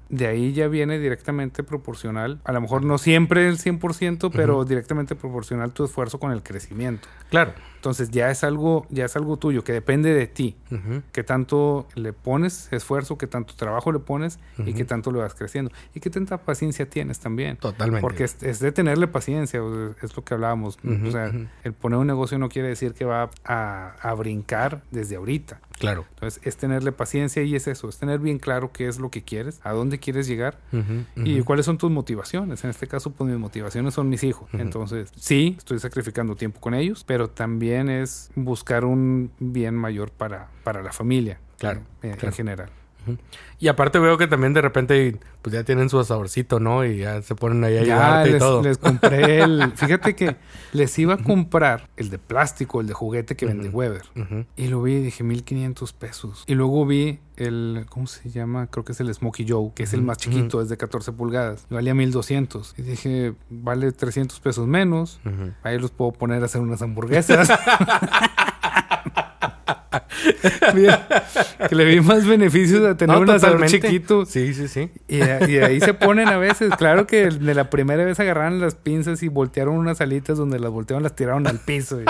de ahí ya viene directamente proporcional. A lo mejor no siempre el 100%, pero directamente proporcional tu esfuerzo con el crecimiento. Claro. Entonces ya es algo, ya es algo tuyo que depende de ti. Ujú. Qué tanto le pones esfuerzo, qué tanto trabajo le pones y qué tanto lo vas creciendo. Y qué tanta paciencia tienes también. Totalmente. Porque es, es de tenerle paciencia, es lo que hablábamos. O sea, el poner un negocio no quiere decir que va a, a brincar desde ahorita. Claro. Entonces es tenerle paciencia y es eso, es tener bien claro qué es lo que quieres, a dónde quieres llegar y cuáles son tus motivaciones. En este caso, pues mis motivaciones son mis hijos. Entonces, sí, estoy sacrificando tiempo con ellos, pero también es buscar un bien mayor para, para la familia. Claro, En, general. Y aparte veo que también de repente pues ya tienen su asadorcito, ¿no? Y ya se ponen ahí a ayudarte y les, todo. les compré el. Fíjate que les iba a comprar el de plástico, el de juguete que vende Ujú. Weber. Ujú. Y lo vi y dije 1500 pesos. Y luego vi el. ¿Cómo se llama? Creo que es el Smokey Joe, que es el más chiquito, es de 14 pulgadas. Y valía 1200. Y dije, vale 300 pesos menos. Ahí los puedo poner a hacer unas hamburguesas. Mira, que le vi más beneficios a tener No, un asador chiquito. Sí, sí, sí. Y, y ahí se ponen a veces. Claro que de la primera vez agarraron las pinzas y voltearon unas alitas donde las voltearon, las tiraron al piso. y-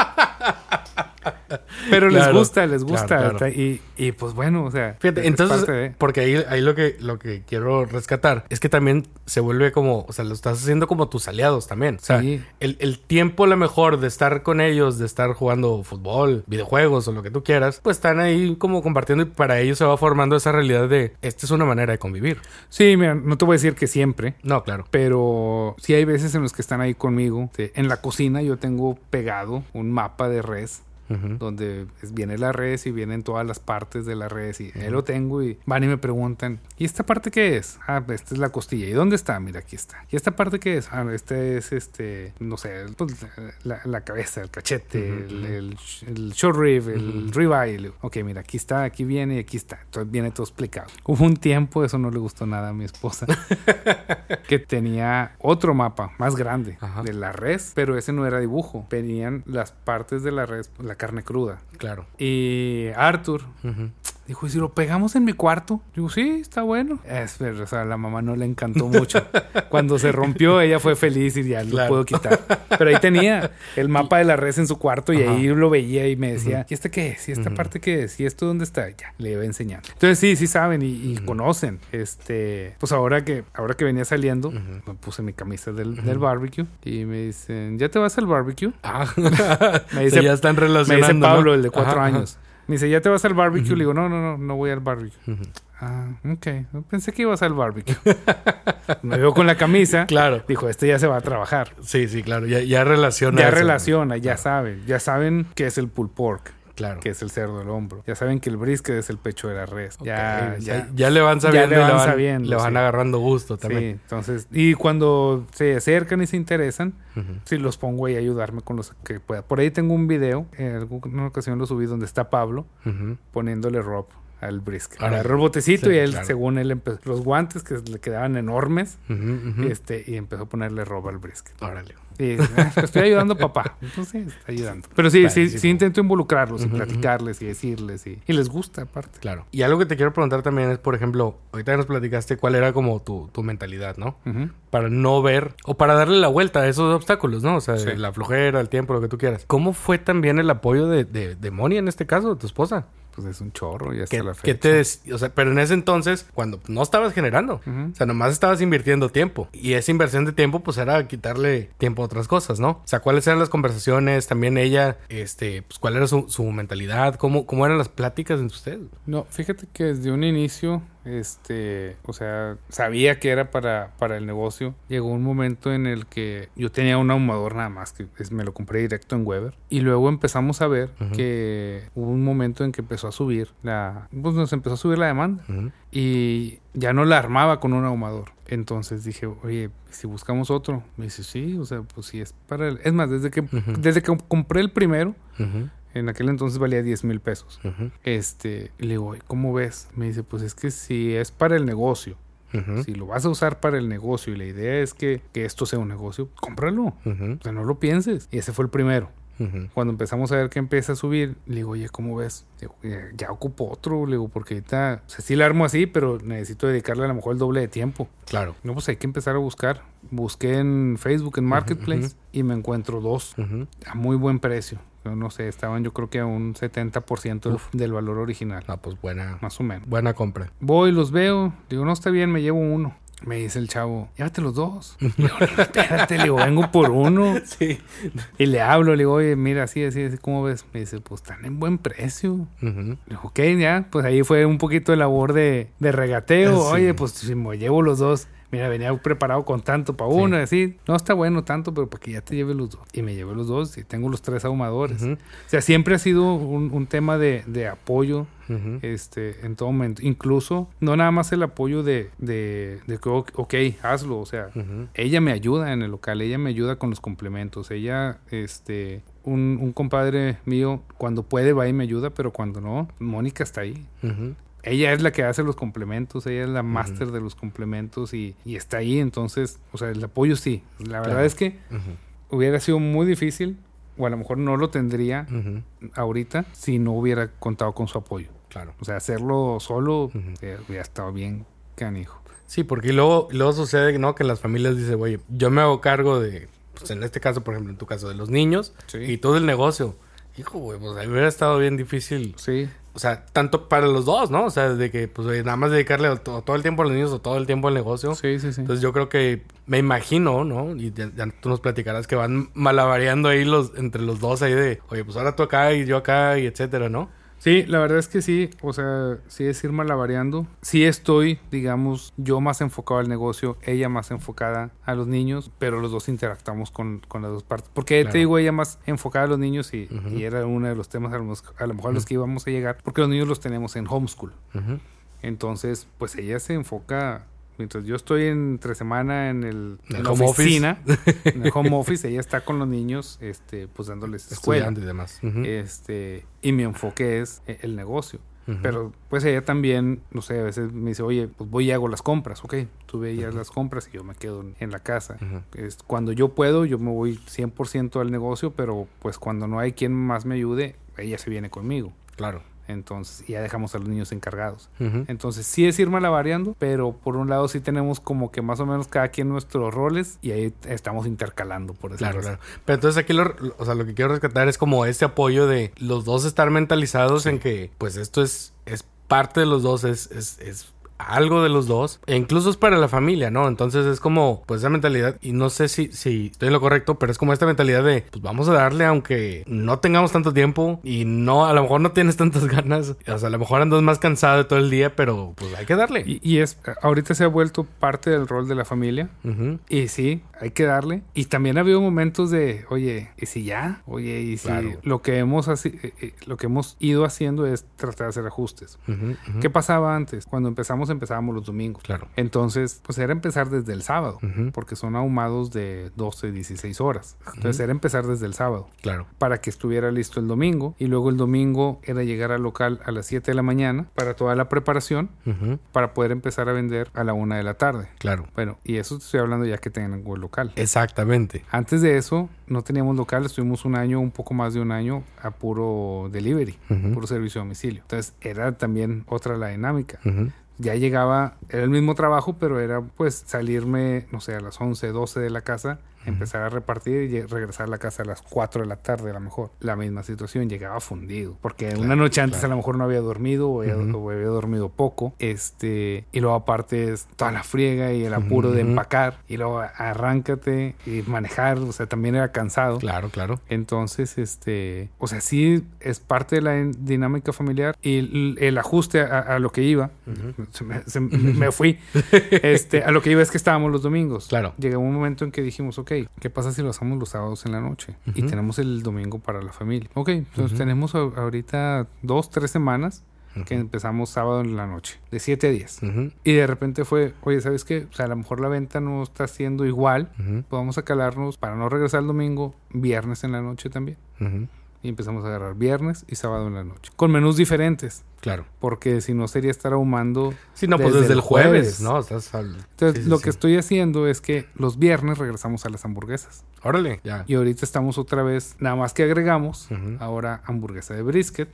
Pero les gusta, les gusta. claro, claro. Y, y pues bueno, o sea. Fíjate, es entonces, de- porque ahí, ahí lo que lo que quiero rescatar es que también se vuelve como, o sea, lo estás haciendo como tus aliados también. O sea, Sí. el, el tiempo a lo mejor de estar con ellos, de estar jugando fútbol, videojuegos o lo que tú quieras, pues están ahí como compartiendo y para ellos se va formando esa realidad de, esta es una manera de convivir. Sí, mira, no te voy a decir que siempre. No, claro. Pero sí hay veces en los que están ahí conmigo. En la cocina yo tengo pegado un mapa de res Ujú. donde es- viene la res y vienen todas las partes de la res y ahí lo tengo y van y me preguntan, ¿y esta parte qué es? Ah, esta es la costilla. ¿Y dónde está? Mira, aquí está. ¿Y esta parte qué es? Ah, este es este, no sé, pues, la, la cabeza, el cachete, el, el, el short rib, el ribeye. Y le digo, Ok, mira, aquí está, aquí viene y aquí está. Entonces viene todo explicado. Hubo un tiempo, eso no le gustó nada a mi esposa, que tenía otro mapa más grande Ajá. de la res, pero ese no era dibujo. Venían las partes de la res, la carne cruda. Claro. Y Arthur. Dijo, ¿y si lo pegamos en mi cuarto? Digo, sí, está bueno. Es, pero, o sea, a la mamá no le encantó mucho. Cuando se rompió, ella fue feliz y ya lo Claro. puedo quitar. Pero ahí tenía el mapa de la red en su cuarto y Ajá. ahí lo veía y me decía, ¿y este qué es? ¿Y esta parte qué es? ¿Y esto dónde está? Ya, le iba enseñando. Entonces sí, sí saben y, y conocen. Este, pues ahora que, ahora que venía saliendo, me puse mi camisa del, del barbecue y me dicen, ¿ya te vas al barbecue? Ah, Me dice, ya están me relacionando. dice Pablo, ¿no? el de cuatro ajá. años. Me dice, ¿ya te vas al barbecue? Le digo, no, no, no, no voy al barbecue. Ah, ok. Pensé que ibas al barbecue. me veo con la camisa. Claro. Dijo, este ya se va a trabajar. Sí, sí, claro. Ya, ya relaciona. Ya eso. relaciona, ya saben. Ya saben que es el pulled pork, Claro. que es el cerdo del hombro. Ya saben que el brisket es el pecho de la res. Ya, ya. ya le van sabiendo. le van van, sabiendo, Le van sí. agarrando gusto Sí, también. entonces, y cuando se acercan y se interesan, Ujú. sí los pongo ahí a ayudarme con los que pueda. Por ahí tengo un video, en alguna ocasión lo subí donde está Pablo poniéndole rob al brisket. Órale. Agarró el botecito Sí, y él, claro. según él, empezó los guantes que le quedaban enormes, este, y empezó a ponerle rob al brisket. Órale. Y "Ah, estoy ayudando a papá. Entonces, está ayudando. Pero sí, sí, sí intento involucrarlos y platicarles y decirles. Y, y les gusta, aparte. Claro. Y algo que te quiero preguntar también es, por ejemplo, ahorita nos platicaste cuál era como tu, tu mentalidad, ¿no? Para no ver o para darle la vuelta a esos obstáculos, ¿no? O sea, Sí. la flojera, el tiempo, lo que tú quieras. ¿Cómo fue también el apoyo de, de, de Moni en este caso, de tu esposa? Pues es un chorro y hasta ¿Qué, la qué fecha. te dec- o sea, pero en ese entonces, cuando no estabas generando, o sea, nomás estabas invirtiendo tiempo. Y esa inversión de tiempo, pues era quitarle tiempo a otras cosas, ¿no? O sea, ¿cuáles eran las conversaciones? También ella, este, pues, ¿cuál era su, su mentalidad? ¿Cómo, ¿Cómo eran las pláticas entre ustedes? No, fíjate que desde un inicio, este, o sea, sabía que era para, para el negocio. Llegó un momento en el que yo tenía un ahumador nada más, que es- me lo compré directo en Weber. Y luego empezamos a ver que hubo un momento en que empezó a subir la, pues nos empezó a subir la demanda. Y ya no la armaba con un ahumador. Entonces dije, oye, si buscamos otro. Me dice, sí, o sea, pues sí es para el... Es más, desde que, desde que compré el primero. En aquel entonces valía 10 mil pesos. Este, le digo, "Oye, ¿cómo ves? Me dice, pues es que si es para el negocio, si lo vas a usar para el negocio y la idea es que, que esto sea un negocio, cómpralo. O sea, no lo pienses. Y ese fue el primero. Cuando empezamos a ver que empieza a subir, le digo, oye, ¿cómo ves? Le digo, "Ya- ya ocupo otro, le digo, porque ahorita, o sea, sí la armo así, pero necesito dedicarle a lo mejor el doble de tiempo. Claro. No, pues hay que empezar a buscar. Busqué en Facebook, en Marketplace, y me encuentro dos a muy buen precio. No sé, estaban yo creo que a un 70% del- Uf. del valor original, Ah, pues buena, más o menos. buena compra. Voy, los veo, digo, no está bien, me llevo uno. Me dice el chavo, llévate los dos. Le digo, "No, espérate, le digo, vengo por uno. Sí. Y le hablo, le digo, oye, mira, así, así, así, ¿cómo ves? Me dice, pues están en buen precio. Le digo, ok, ya, pues ahí fue un poquito de labor de, de regateo. Sí. Oye, pues si me llevo los dos, mira, venía preparado con tanto para uno, y así. No está bueno tanto, pero para que ya te lleve los dos. Y me llevé los dos y tengo los tres ahumadores. Ujú. O sea, siempre ha sido un, un tema de, de apoyo Ujú. este, en todo momento. Incluso, no nada más el apoyo de, de, de que, ok, hazlo. O sea, Ujú. ella me ayuda en el local, ella me ayuda con los complementos. Ella, este, un, un compadre mío, cuando puede va y me ayuda, pero cuando no, Mónica está ahí. Ujú. Ella es la que hace los complementos, ella es la máster de los complementos y, y está ahí. Entonces, o sea, el apoyo sí. La verdad Claro. es que hubiera sido muy difícil, o a lo mejor no lo tendría ahorita si no hubiera contado con su apoyo. Claro. O sea, hacerlo solo eh, hubiera estado bien canijo. Sí, porque luego, luego sucede, ¿no? Que las familias dicen, oye, yo me hago cargo de, pues en este caso, por ejemplo, en tu caso, de los niños Sí. y todo el negocio. Hijo, güey, pues hubiera estado bien difícil. Sí, O sea, tanto para los dos, ¿no? O sea, de que, pues, oye, nada más dedicarle todo el tiempo a los niños o todo el tiempo al negocio. sí, sí, sí. Entonces yo creo que, me imagino, ¿no? Y ya, ya tú nos platicarás que van malabareando ahí los, entre los dos ahí de, oye, pues ahora tú acá y yo acá y etcétera, ¿no? Sí, la verdad es que sí, o sea, sí es ir malabareando. Sí estoy, digamos, yo más enfocado al negocio, ella más enfocada a los niños, pero los dos interactuamos con, con las dos partes. Porque Claro. te digo, ella más enfocada a los niños y, y era uno de los temas a, lo mejor a los que íbamos a llegar, porque los niños los tenemos en homeschool. Entonces, pues ella se enfoca, mientras yo estoy entre semana en, el, En en la home oficina, en el home office, ella está con los niños, este, pues dándoles escuela. Estudiando y demás. Este, y mi enfoque es eh, el negocio. Pero pues ella también, no sé, a veces me dice, oye, pues voy y hago las compras, ok, tú ve y haz las compras y yo me quedo en, la casa. Es, cuando yo puedo, yo me voy 100% al negocio, pero pues cuando no hay quien más me ayude, ella se viene conmigo. Claro. Entonces, ya dejamos a los niños encargados. Entonces, sí es ir malabareando, pero por un lado sí tenemos como que más o menos cada quien nuestros roles y ahí estamos intercalando, por decirlo Claro, así. claro. Pero entonces aquí lo, o sea, lo que quiero rescatar es como este apoyo de los dos estar mentalizados en que pues esto es, es parte de los dos, es, es, es algo de los dos, e incluso es para la familia, ¿no? Entonces es como pues esa mentalidad, y no sé si, si estoy en lo correcto, pero es como esta mentalidad de pues vamos a darle aunque no tengamos tanto tiempo y no, a lo mejor no tienes tantas ganas, o sea, a lo mejor andas más cansado de todo el día, pero pues hay que darle. Y, y es, ahorita se ha vuelto parte del rol de la familia. Ujú. Y sí, hay que darle. Y también ha habido momentos de, oye, ¿y si ya? Oye, ¿y si Claro. lo que hemos haci- eh, eh, lo que hemos ido haciendo es tratar de hacer ajustes? Ujú, ujú. ¿Qué pasaba antes? Cuando empezamos, empezábamos los domingos. Claro. Entonces, pues era empezar desde el sábado, porque son ahumados de 12, 16 horas. Entonces era empezar desde el sábado Claro. para que estuviera listo el domingo. Y luego el domingo era llegar al local a las 7 de la mañana para toda la preparación para poder empezar a vender a la 1 de la tarde. Claro. Bueno, y eso te estoy hablando ya que tengan el local. Exactamente. Antes de eso, no teníamos local, estuvimos un año, un poco más de un año, a puro delivery, puro servicio a domicilio. Entonces, era también otra la dinámica. Ujú. Ya llegaba, era el mismo trabajo, pero era pues salirme, no sé, a las 11, 12 de la casa, empezar a repartir y regresar a la casa a las 4 de la tarde a lo mejor. La misma situación, llegaba fundido, porque una noche antes claro. a lo mejor no había dormido o había, Ujú. o había dormido poco. Este, y luego aparte es toda la friega y el apuro de Ujú. empacar y luego arráncate y manejar, o sea, también era cansado. Claro, claro. Entonces, este, o sea, sí es parte de la dinámica familiar y el, el ajuste a, a lo que iba, se me, se me- me fui, este, a lo que iba es que estábamos los domingos. Claro. Llegó un momento en que dijimos, ok, ¿qué pasa si lo hacemos los sábados en la noche? Y tenemos el domingo para la familia. Ok, entonces Ujú. tenemos a- ahorita dos, tres semanas que empezamos sábado en la noche, de 7 a 10. Ujú. Y de repente fue, oye, ¿sabes qué? O sea, a lo mejor la venta no está siendo igual. Ujú. Pues vamos a calarnos para no regresar el domingo, viernes en la noche también. Ujú. Y empezamos a agarrar viernes y sábado en la noche. Con menús diferentes. Claro. Porque si no sería estar ahumando. Sí, no, pues Desde el jueves, jueves. ¿no? Estás al... Entonces, Sí, lo sí. que estoy haciendo es que los viernes regresamos a las hamburguesas. Órale, ya. Y ahorita estamos otra vez, nada más que agregamos ahora hamburguesa de brisket,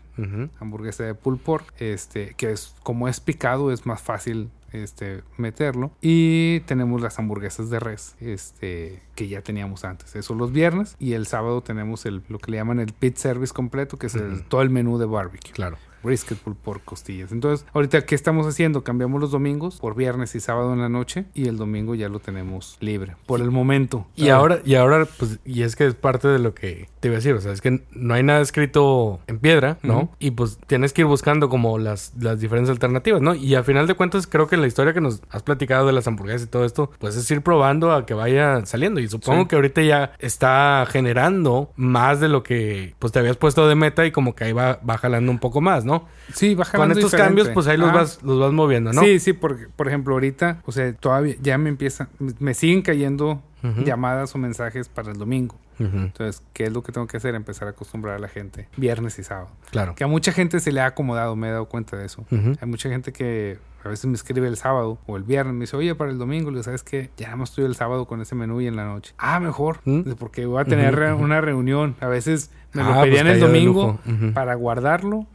hamburguesa de pulled pork, este, que es como es picado, es más fácil este, meterlo. Y tenemos las hamburguesas de res, este, que ya teníamos antes. Eso los viernes. Y el sábado tenemos el, lo que le llaman el pit service completo, que es el- todo el menú de barbecue. Claro. Brisket pork, costillas. Entonces, ahorita, ¿qué estamos haciendo? Cambiamos los domingos por viernes y sábado en la noche. Y el domingo ya lo tenemos libre. Por el momento. Y Ah, ahora, y ahora, pues, y es que es parte de lo que te iba a decir, o sea, es que no hay nada escrito en piedra, ¿no? Ujú. Y pues tienes que ir buscando como las, las diferentes alternativas, ¿no? Y a final de cuentas, creo que la historia que nos has platicado de las hamburguesas y todo esto, pues es ir probando a que vaya saliendo. Y supongo Sí. que ahorita ya está generando más de lo que, pues, te habías puesto de meta y como que ahí va, va jalando un poco más, ¿no? Sí, va Con estos diferente. cambios, pues ahí los Ah, vas, los vas moviendo, ¿no? Sí, sí, porque, por ejemplo, ahorita, o sea, todavía ya me empiezan, me siguen cayendo Ujú. llamadas o mensajes para el domingo. Entonces, ¿qué es lo que tengo que hacer? Empezar a acostumbrar a la gente viernes y sábado. Claro. Que a mucha gente se le ha acomodado, me he dado cuenta de eso. Hay mucha gente que a veces me escribe el sábado o el viernes, me dice, oye, para el domingo, le ¿sabes qué? Ya no estoy el sábado con ese menú y en la noche. Ah, mejor, ¿Mm? Porque voy a tener una reunión. A veces me Ah, lo pues pedían el domingo para guardarlo,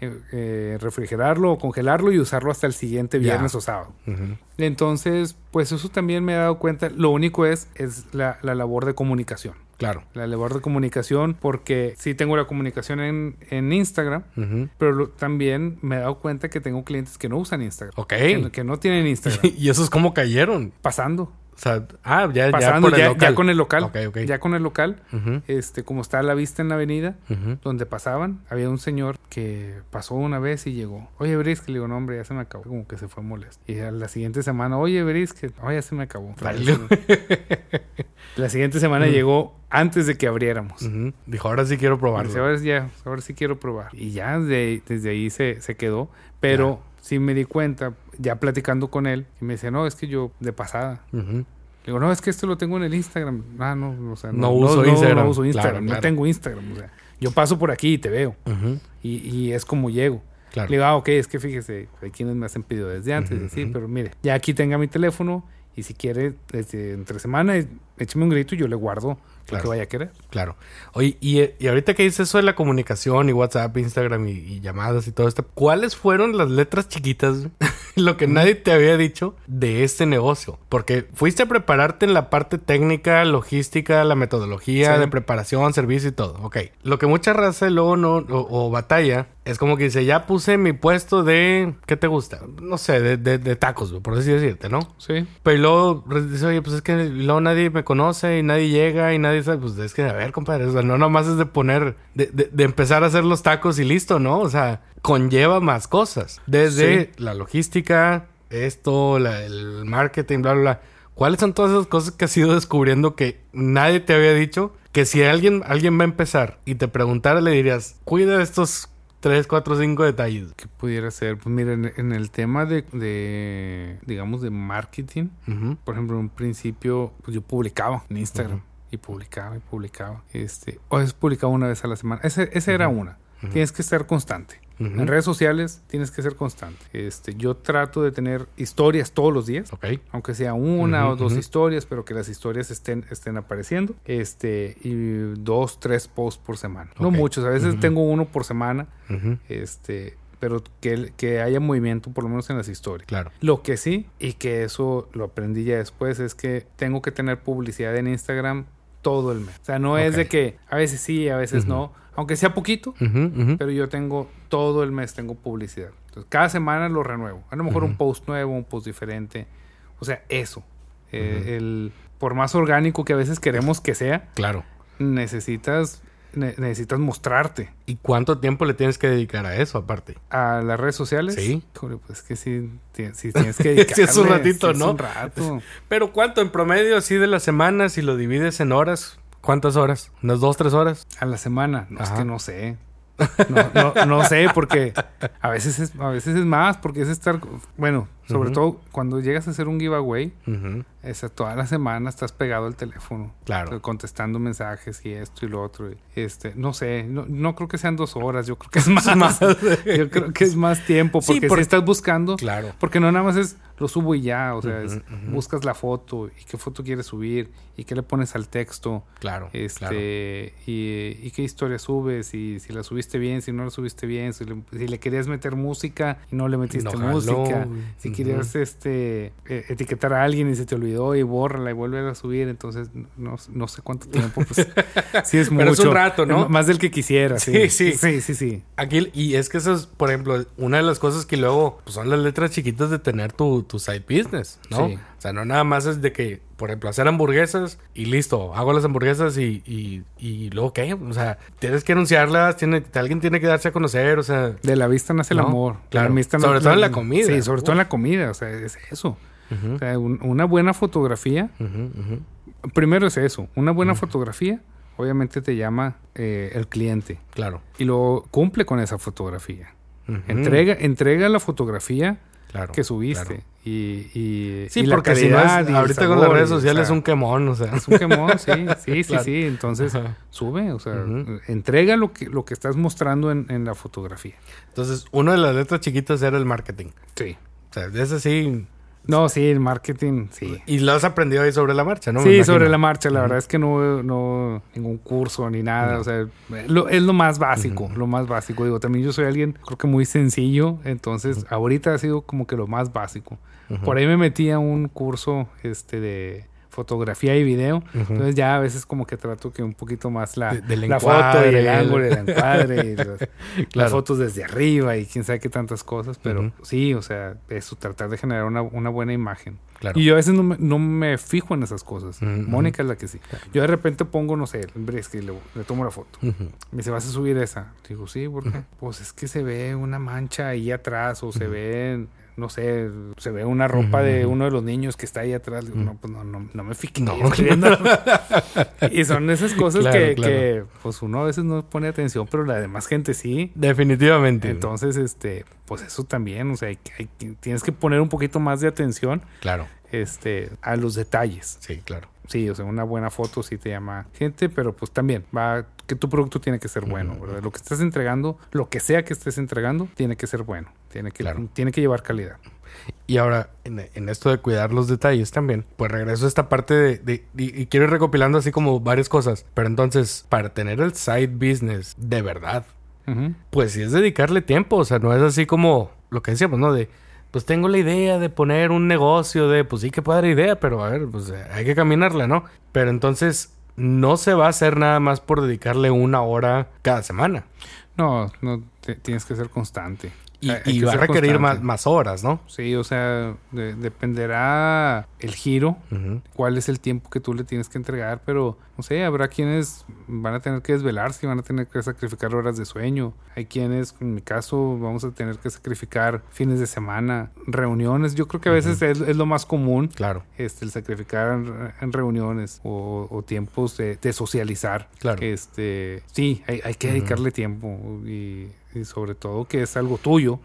eh, eh, refrigerarlo o congelarlo y usarlo hasta el siguiente viernes o sábado. Entonces, pues eso también me he dado cuenta. Lo único es, es la, la labor de comunicación. Claro. La labor de comunicación, porque sí tengo la comunicación en, en Instagram, pero lo- también me he dado cuenta que tengo clientes que no usan Instagram. Ok. Que, no- que no tienen Instagram. y esos cómo cayeron. pasando. O sea, ah, ya, ya Pasando ya, el local. ya con el local. Ya con el local. Este, como está a la vista en la avenida, donde pasaban, había un señor que pasó una vez y llegó. Oye, Brisket, le digo, no, hombre, ya se me acabó. Como que se fue molesto. Y a la siguiente semana, oye, Brisket, oh, ya se me acabó. La siguiente semana llegó antes de que abriéramos. Dijo, ahora sí quiero Dice, probarlo. ahora, ya, ahora sí quiero probar. Y ya de- desde ahí se, se quedó. Pero sí me di cuenta, ya platicando con él, y me dice, no, es que yo de pasada. Le digo, no, es que esto lo tengo en el Instagram. Ah, no, o sea, No uso Instagram. No uso Instagram, Claro, no claro. tengo Instagram. O sea, yo paso por aquí y te veo. Y, y es como llego. Claro. Le digo, ah, ok, es que fíjese, hay quienes me hacen pedido desde antes, sí, pero mire, ya aquí tenga mi teléfono y si quiere, desde entre semana, écheme un grito y yo le guardo lo que vaya a querer. Claro. Oye, y, y ahorita que dices eso de la comunicación y WhatsApp, Instagram y, y llamadas y todo esto, ¿cuáles fueron las letras chiquitas, lo que nadie te había dicho de este negocio? Porque fuiste a prepararte en la parte técnica, logística, la metodología Sí. de preparación, servicio y todo. Ok. Lo que mucha raza luego no, o, o batalla, es como que dice, ya puse mi puesto de, ¿qué te gusta? No sé, de, de- de tacos, por así decirte, ¿no? Sí. Pero luego dice, oye, pues es que luego nadie me conoce y nadie llega y nadie sabe. Pues es que, a ver, compadre, o sea, no nomás es de poner, de, de- de empezar a hacer los tacos y listo, ¿no? O sea, conlleva más cosas. Desde Sí. la logística, esto, la- el marketing, bla, bla, bla. ¿Cuáles son todas esas cosas que has ido descubriendo que nadie te había dicho? Que si alguien, alguien va a empezar y te preguntara, le dirías, cuida estos 3, 4, 5 detalles. ¿Qué pudiera ser? Pues mira, en, el tema de, de, digamos, de marketing, Ujú. por ejemplo, en un principio, pues yo publicaba en Instagram. Y publicaba y publicaba. Este, o es publicaba una vez a la semana. Ese, esa era una. Tienes que ser constante. Ujú. En redes sociales tienes que ser constante. Este, yo trato de tener historias todos los días. Ok. Aunque sea una Ujú, o dos ujú. historias, pero que las historias estén, estén apareciendo. Este, y dos, tres posts por semana. No Ok. muchos, a veces tengo uno por semana. Este, pero que, que haya movimiento por lo menos en las historias. Claro. Lo que sí, y que eso lo aprendí ya después, es que tengo que tener publicidad en Instagram todo el mes. O sea, no es de que a veces sí, a veces no, aunque sea poquito, pero yo tengo todo el mes tengo publicidad. Entonces, cada semana lo renuevo. A lo mejor un post nuevo, un post diferente. O sea, eso. Eh, el, por más orgánico que a veces queremos que sea, Claro. necesitas, ne- necesitas mostrarte ¿Y cuánto tiempo le tienes que dedicar a eso aparte? a las redes sociales. Sí. Híjole, pues que sí, ti- sí tienes que dedicarle. Sí, es un ratito, sí ¿no? Es un rato. Pero ¿cuánto en promedio así de la semana si lo divides en horas? ¿Cuántas horas? ¿Unas dos, tres horas? A la semana. No, es que no sé. No, no, no sé, porque a veces es, a veces es más, porque es estar, bueno, sobre todo cuando llegas a hacer un giveaway, Ujú. Esa, toda la semana estás pegado al teléfono. Claro. Contestando mensajes y esto y lo otro. y, Este, no sé, no, no creo que sean dos horas, yo creo que es más. más. yo creo que es más tiempo, Sí, porque si estás buscando, Claro. porque no nada más es lo subo y ya, o sea, es- buscas la foto y qué foto quieres subir y qué le pones al texto. Claro. Este, claro. y, y qué historia subes, y si la subiste bien, si no la subiste bien, si le, si le querías meter música y no le metiste No música, si querías este eh, etiquetar a alguien y se te olvidó y bórrala y vuelve a subir, entonces no, no sé cuánto tiempo, pues sí es mucho. Pero es un rato, ¿no? Más del que quisiera, sí. Sí, sí. Sí, sí, sí. Aquí, y es que eso es, por ejemplo, una de las cosas que luego pues, son las letras chiquitas de tener tu, tu side business, ¿no? Sí. O sea, no nada más es de que, por ejemplo, hacer hamburguesas y listo, hago las hamburguesas y, y, y luego qué, o sea, tienes que anunciarlas, tiene, alguien tiene que darse a conocer, o sea, De la vista nace el amor. Claro. la vista Sobre todo en la comida. Sí, sobre todo en la comida, o sea, es eso. Ujú, O sea, un- una buena fotografía Primero es eso, una buena fotografía, obviamente te llama eh, el cliente claro. y luego cumple con esa fotografía. Entrega, entrega la fotografía claro, que subiste claro. y, y, Sí, y la porque si no es, ahorita con las redes o sociales es un quemón, o sea. es un quemón, sí, sí, sí, Claro. sí. Entonces Ajá. sube, o sea, entrega lo que, lo que estás mostrando en, en la fotografía. Entonces, una de las letras chiquitas era el marketing. Sí. O sea, de ese sí. No, sí, el marketing, sí. Y lo has aprendido ahí sobre la marcha, ¿no? Sí, sobre la marcha. La verdad es que no, no ningún curso ni nada. O sea, lo- es lo más básico, lo más básico. Digo, también yo soy alguien, creo que muy sencillo. Entonces, ahorita ha sido como que lo más básico. Por ahí me metí a un curso este de fotografía y video. Entonces ya a veces como que trato que un poquito más la, De- del la foto y el ángulo y el encuadre y las, fotos desde arriba y quién sabe qué tantas cosas. Pero sí, o sea, eso, tratar de generar una, una buena imagen. Claro. Y yo a veces no me, no me fijo en esas cosas. Mónica es la que sí. Yo de repente pongo, no sé, el le, le tomo la foto. Ujú. Me dice, ¿vas a subir esa? Digo, sí, ¿por qué? Pues es que se ve una mancha ahí atrás o se ve, no sé, se ve una ropa de uno de los niños que está ahí atrás. Digo, no, pues no, no, no me fijé. No. estoy viendo". y son esas cosas Claro, que, claro. que, pues uno a veces no pone atención, pero la demás gente sí. Definitivamente. Entonces, este, pues eso también, o sea, hay que- hay tienes que poner un poquito más de atención Claro. este, a los detalles. Sí, claro. Sí, o sea, una buena foto sí te llama gente, pero pues también va que tu producto tiene que ser bueno, ¿verdad? Lo que estás entregando, lo que sea que estés entregando, tiene que ser bueno. Tiene que, Claro. tiene que llevar calidad. Y ahora, en, en esto de cuidar los detalles también, pues regreso a esta parte de, de- y, y quiero ir recopilando así como varias cosas. Pero entonces, para tener el side business de verdad, Ujú. pues sí es dedicarle tiempo. O sea, no es así como lo que decíamos, ¿no? De, pues tengo la idea de poner un negocio de, pues sí puede dar idea, pero a ver, pues eh, hay que caminarla, ¿no? Pero entonces, no se va a hacer nada más por dedicarle una hora cada semana. No, no, te- tienes que ser constante. Y, que va a requerir más, horas, ¿no? Sí, o sea, de- dependerá el giro, cuál es el tiempo que tú le tienes que entregar, pero no sé, habrá quienes van a tener que desvelarse, van a tener que sacrificar horas de sueño. Hay quienes, en mi caso, vamos a tener que sacrificar fines de semana, reuniones. Yo creo que a veces es, es lo más común. Claro, Este, el sacrificar en, en reuniones o, o tiempos de, de socializar. Claro. Este, sí, hay, hay que dedicarle tiempo y, y sobre todo que es algo tuyo.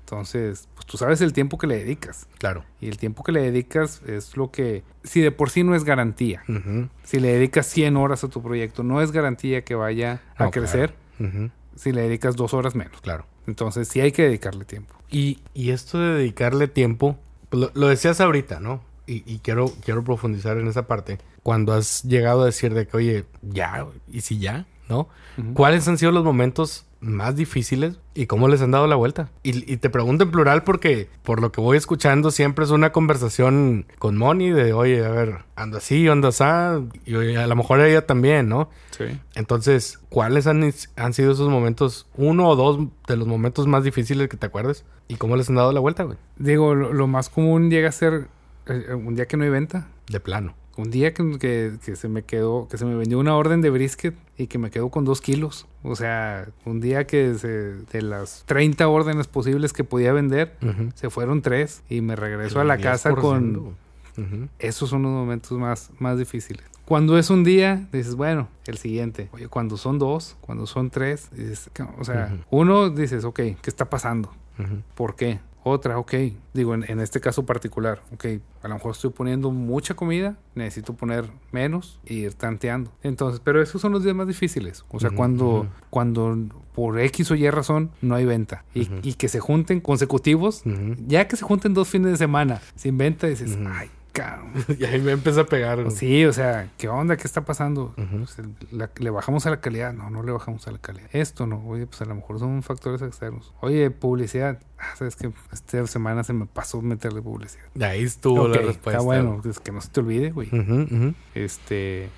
Entonces, pues tú sabes el tiempo que le dedicas. claro. Y el tiempo que le dedicas es lo que, si de por sí no es garantía, si le dedicas 100 horas a tu proyecto, no es garantía que vaya a No, crecer si le dedicas dos horas menos. Claro. Entonces, sí hay que dedicarle tiempo. Y, y esto de dedicarle tiempo, pues, lo, lo decías ahorita, ¿no? Y, y quiero, quiero profundizar en esa parte. Cuando has llegado a decir de que, oye, ya, ¿y si ya? ¿No? ¿Cuáles han sido los momentos más difíciles y cómo les han dado la vuelta? Y, y te pregunto en plural porque por lo que voy escuchando siempre es una conversación con Moni de, oye, a ver, ando así, ando así, y oye, a lo mejor ella también, ¿no? Sí. Entonces, ¿cuáles han, han sido esos momentos, uno o dos de los momentos más difíciles que te acuerdes? ¿Y cómo les han dado la vuelta, güey? Digo, lo, lo más común llega a ser eh, un día que no hay venta. De plano. Un día que, que- que se me quedó, que se me vendió una orden de brisket y que me quedó con dos kilos. O sea, un día que se- de las 30 órdenes posibles que podía vender, se fueron tres y me regreso a la casa 10%. con... Ujú. Esos son los momentos más, más difíciles. Cuando es un día, dices, bueno, el siguiente. Oye, cuando son dos, cuando son tres, dices, o sea, uno dices, ok, ¿qué está pasando? ¿Por qué? Otra, ok. Digo, en, en este caso particular, ok, a lo mejor estoy poniendo mucha comida, necesito poner menos e ir tanteando. Entonces, pero esos son los días más difíciles. O sea, cuando, cuando por X o Y razón no hay venta y, que se junten consecutivos, ya que se junten dos fines de semana sin venta, dices, ay, cabrón. y ahí me empieza a pegar. güey. Sí, o sea, ¿qué onda? ¿Qué está pasando? Pues, el- la- ¿Le bajamos a la calidad? No, no le bajamos a la calidad. Esto no. Oye, pues a lo mejor son factores externos. Oye, publicidad. Ah, sabes que esta semana se me pasó meterle publicidad. Y ahí estuvo la respuesta. Está bueno, es que no se te olvide, güey. Este.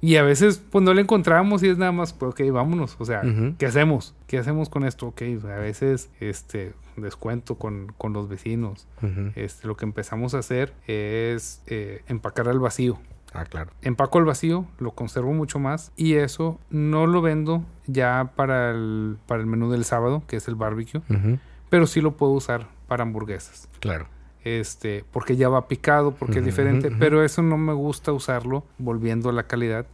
Y a veces, pues no le encontramos y es nada más, pues, ok, vámonos. O sea. ¿qué hacemos? ¿Qué hacemos con esto? Ok, a veces, este, descuento con, con los vecinos. Ujú. Este, lo que empezamos a hacer es eh, empacar al vacío. Ah, claro. empaco el vacío, lo conservo mucho más y eso no lo vendo ya para el, para el menú del sábado, que es el barbecue, pero sí lo puedo usar para hamburguesas. Claro. Este, porque ya va picado, porque es diferente, pero eso no me gusta usarlo volviendo a la calidad,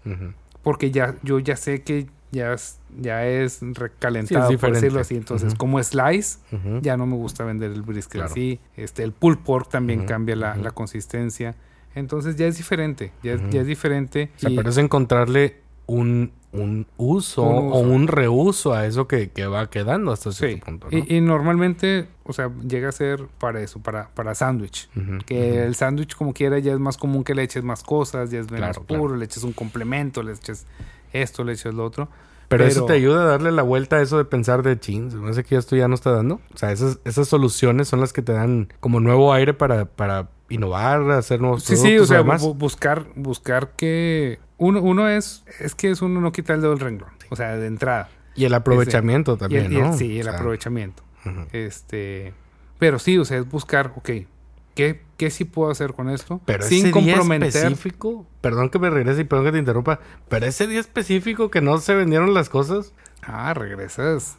porque ya yo ya sé que ya es, ya es Sí, recalentado, es por decirlo así. Entonces, como slice, ya no me gusta vender el brisket Claro. así. Este, el pulled pork también cambia la, la consistencia. Entonces ya es diferente, ya, es- Ujú. ya es diferente. O sea, y- pero es encontrarle un, un uso Un uso. o un reuso a eso que, que va quedando hasta cierto Sí, punto. ¿no? y, y normalmente, o sea, llega a ser para eso, para, para sándwich. Que el sándwich, como quiera, ya es más común que le eches más cosas, ya es menos Claro, puro, claro. le eches un complemento, le eches esto, le eches lo otro. Pero, eso te ayuda a darle la vuelta a eso de pensar de chin, se me hace que esto ya no está dando. O sea, esas, esas soluciones son las que te dan como nuevo aire para, para innovar, hacer nuevos Sí, sí, o productos sea, además. buscar, buscar que... Uno, uno es, es que es uno no quitar el dedo del renglón, o sea, de entrada. Y el aprovechamiento Y también, el- y el- ¿no? sí, el O sea, aprovechamiento. ujú. Este, pero sí, o sea, es buscar, ok, ¿qué, qué sí puedo hacer con esto? Pero sin ese día comprometer. específico, perdón que me regrese y perdón que te interrumpa, pero ese día específico que no se vendieron las cosas, Ah, regresas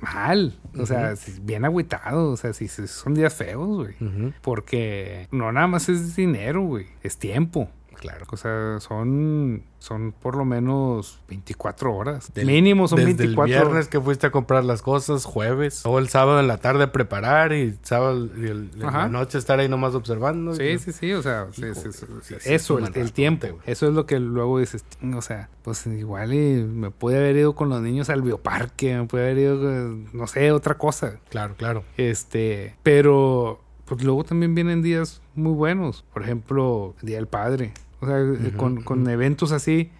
mal. O sea, si- bien agüitado. O sea, si, son días feos, güey. ujú, Porque no nada más es dinero, güey. Es tiempo. Claro. O sea, son, son por lo menos 24 horas. Del- Mínimo son desde 24 el viernes que fuiste a comprar las cosas, jueves, o el sábado en la tarde preparar y sábado y el- en la noche estar ahí nomás observando. Sí, sí, sí, o sea, sí, Hijo, sí, sí, sí, sí, eso, es el, tiempo, eso es lo que luego dices, o sea, pues igual y me pude haber ido con los niños al bioparque, me pude haber ido, con, no sé, otra cosa, Claro, claro. este, pero pues luego también vienen días muy buenos, por ejemplo, el Día del Padre, o sea, con, con eventos así,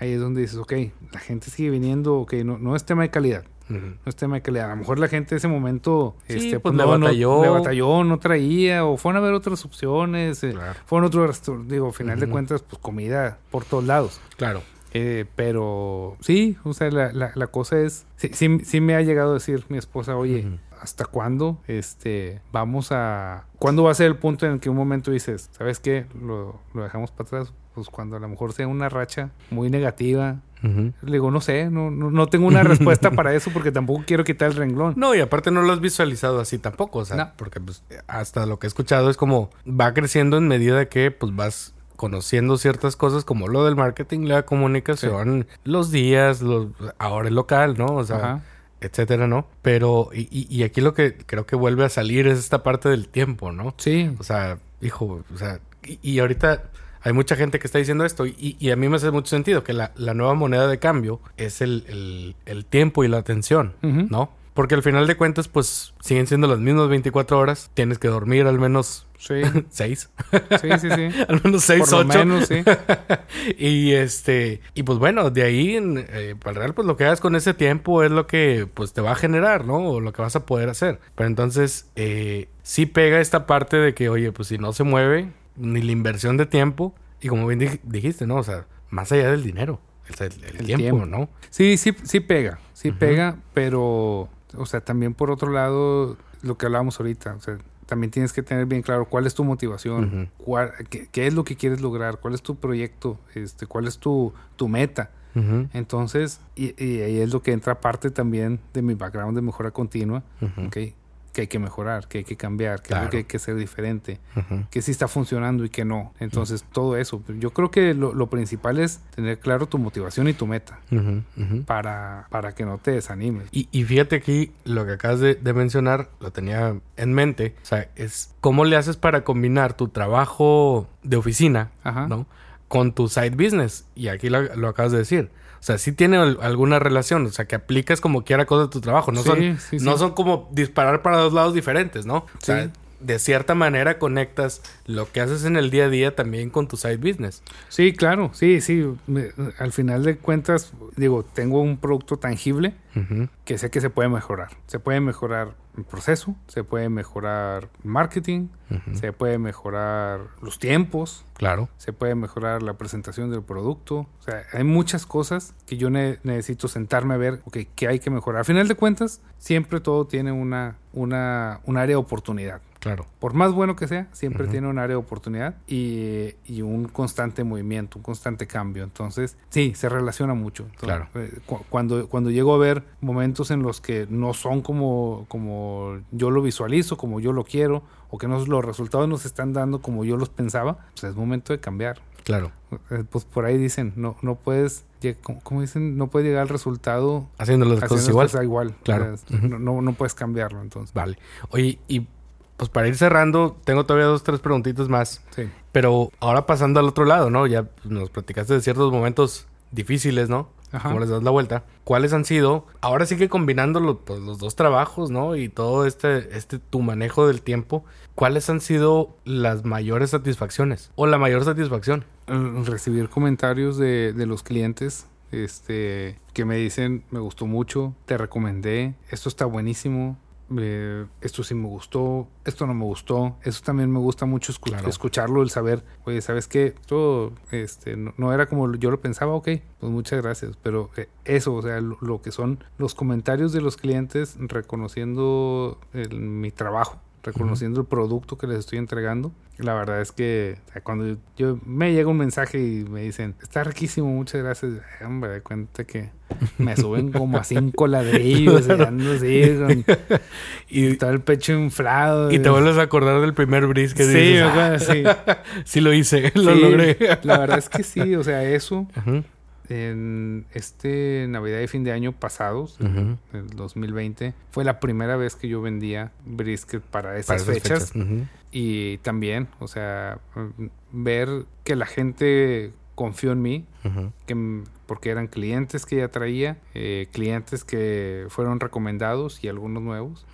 ahí es donde dices, ok, la gente sigue viniendo, ok, no, no es tema de calidad, no es tema de calidad. A lo mejor la gente en ese momento Sí, este, pues, le no, no- le batalló, no traía, o fueron a ver otras opciones, eh, Claro. fueron a otro restaurante. Digo, al final de cuentas, pues comida por todos lados. Claro. Eh, pero sí, o sea, la, la, la cosa es. Sí, sí, sí me ha llegado a decir mi esposa, oye. ¿Hasta cuándo este, vamos a. ¿Cuándo va a ser el punto en que un momento dices, ¿sabes qué? Lo, lo dejamos para atrás. Pues cuando a lo mejor sea una racha muy negativa, le digo, no sé, no, no, no tengo una respuesta para eso porque tampoco quiero quitar el renglón. No, y aparte no lo has visualizado así tampoco, o sea, No. porque pues hasta lo que he escuchado es como va creciendo en medida que pues vas conociendo ciertas cosas como lo del marketing, la comunicación, los días, los ahora el local, ¿no? O sea, Ajá. Etcétera, ¿no? Pero y, y- aquí lo que creo que vuelve a salir es esta parte del tiempo, ¿no? Sí, O sea, hijo, o sea, y, y ahorita hay mucha gente que está diciendo esto y, y a mí me hace mucho sentido que la, la nueva moneda de cambio es el, el- el tiempo y la atención. ¿no? Porque al final de cuentas, pues siguen siendo las mismas 24 horas. Tienes que dormir al menos sí, 6. sí, sí, sí. al menos 6, Por lo 8. menos, sí. y este, y pues bueno, de ahí, en, eh, para el real, pues lo que hagas con ese tiempo es lo que pues te va a generar, ¿no? O lo que vas a poder hacer. Pero entonces, eh, sí pega esta parte de que, oye, pues si no se mueve, ni la inversión de tiempo, y como bien dij- dijiste, ¿no? O sea, más allá del dinero, el, el El tiempo, tiempo. ¿no? Sí, sí, sí pega, sí pega, pero, o sea, también por otro lado, lo que hablábamos ahorita, o sea, también tienes que tener bien claro cuál es tu motivación, cuál- qué, qué es lo que quieres lograr, cuál es tu proyecto, este, cuál es tu, tu meta. Entonces, y, y ahí es lo que entra parte también de mi background de mejora continua, ¿ok? Que hay que mejorar, que hay que cambiar, que, Claro. hay que hacer diferente, que sí está funcionando y que no. Entonces, todo eso. Yo creo que lo, lo principal es tener claro tu motivación y tu meta para, para que no te desanimes. Y, y fíjate aquí, lo que acabas de, de mencionar, lo tenía en mente, o sea, es cómo le haces para combinar tu trabajo de oficina, Ajá. ¿no? Con tu side business. Y aquí lo, lo acabas de decir. O sea, sí tiene al- alguna relación, o sea, que aplicas como quiera cosas de tu trabajo. No, Sí, son, sí, no sí. son como disparar para dos lados diferentes, ¿no? O sea, de cierta manera conectas lo que haces en el día a día también con tu side business. Sí, claro, sí, sí. Me- al final de cuentas, digo, tengo un producto tangible que sé que se puede mejorar. Se puede mejorar el proceso, se puede mejorar marketing, se puede mejorar los tiempos, Claro. se puede mejorar la presentación del producto. O sea, hay muchas cosas que yo ne- necesito sentarme a ver, ok, qué hay que mejorar. Al final de cuentas, siempre todo tiene una, una, un área de oportunidad. Claro. Por más bueno que sea, siempre Ujú. tiene un área de oportunidad y, y un constante movimiento, un constante cambio. Entonces, sí, se relaciona mucho. Entonces, Claro. eh, cu- cuando, cuando llego a ver momentos en los que no son como, como yo lo visualizo, como yo lo quiero, o que no, los resultados nos están dando como yo los pensaba, pues es momento de cambiar. Claro. Eh, Pues por ahí dicen, no, no puedes, lleg- ¿cómo, cómo dicen? No puedes llegar al resultado Haciendo las cosas igual. cosas igual. Claro. O sea, no, no, no puedes cambiarlo, entonces. Vale. Oye, y pues para ir cerrando, tengo todavía dos, tres preguntitas más. Sí. Pero ahora pasando al otro lado, ¿no? Ya nos platicaste de ciertos momentos difíciles, ¿no? Ajá. ¿Cómo les das la vuelta? ¿Cuáles han sido? Ahora sí que combinando lo- pues, los dos trabajos, ¿no? Y todo este, este, tu manejo del tiempo. ¿Cuáles han sido las mayores satisfacciones? O la mayor satisfacción. el recibir comentarios de, de los clientes este que me dicen me gustó mucho te recomendé esto está buenísimo eh, esto sí me gustó esto no me gustó eso también me gusta mucho escu- Claro. escucharlo el saber oye sabes qué esto este no, no era como yo lo pensaba ok pues muchas gracias pero eh, eso o sea lo, lo que son los comentarios de los clientes reconociendo el- mi trabajo reconociendo el producto que les estoy entregando. La verdad es que o sea, cuando yo me llega un mensaje y me dicen, está riquísimo, muchas gracias, hombre, de cuenta que me suben como a cinco ladrillos y ando así con Y, todo el pecho inflado. y te vuelves a acordar del primer. Sí, dices, me acuerdo, sí. "Ah, sí lo hice, lo Sí, logré. La verdad es que sí, o sea, eso Ujú, en este Navidad y fin de año pasados, ujú. el 2020, fue la primera vez que yo vendía brisket para esas, Para esas fechas. Y también, o sea, mm, ver que la gente confió en mí, que, porque eran clientes que ya traía, eh, clientes que fueron recomendados y algunos nuevos,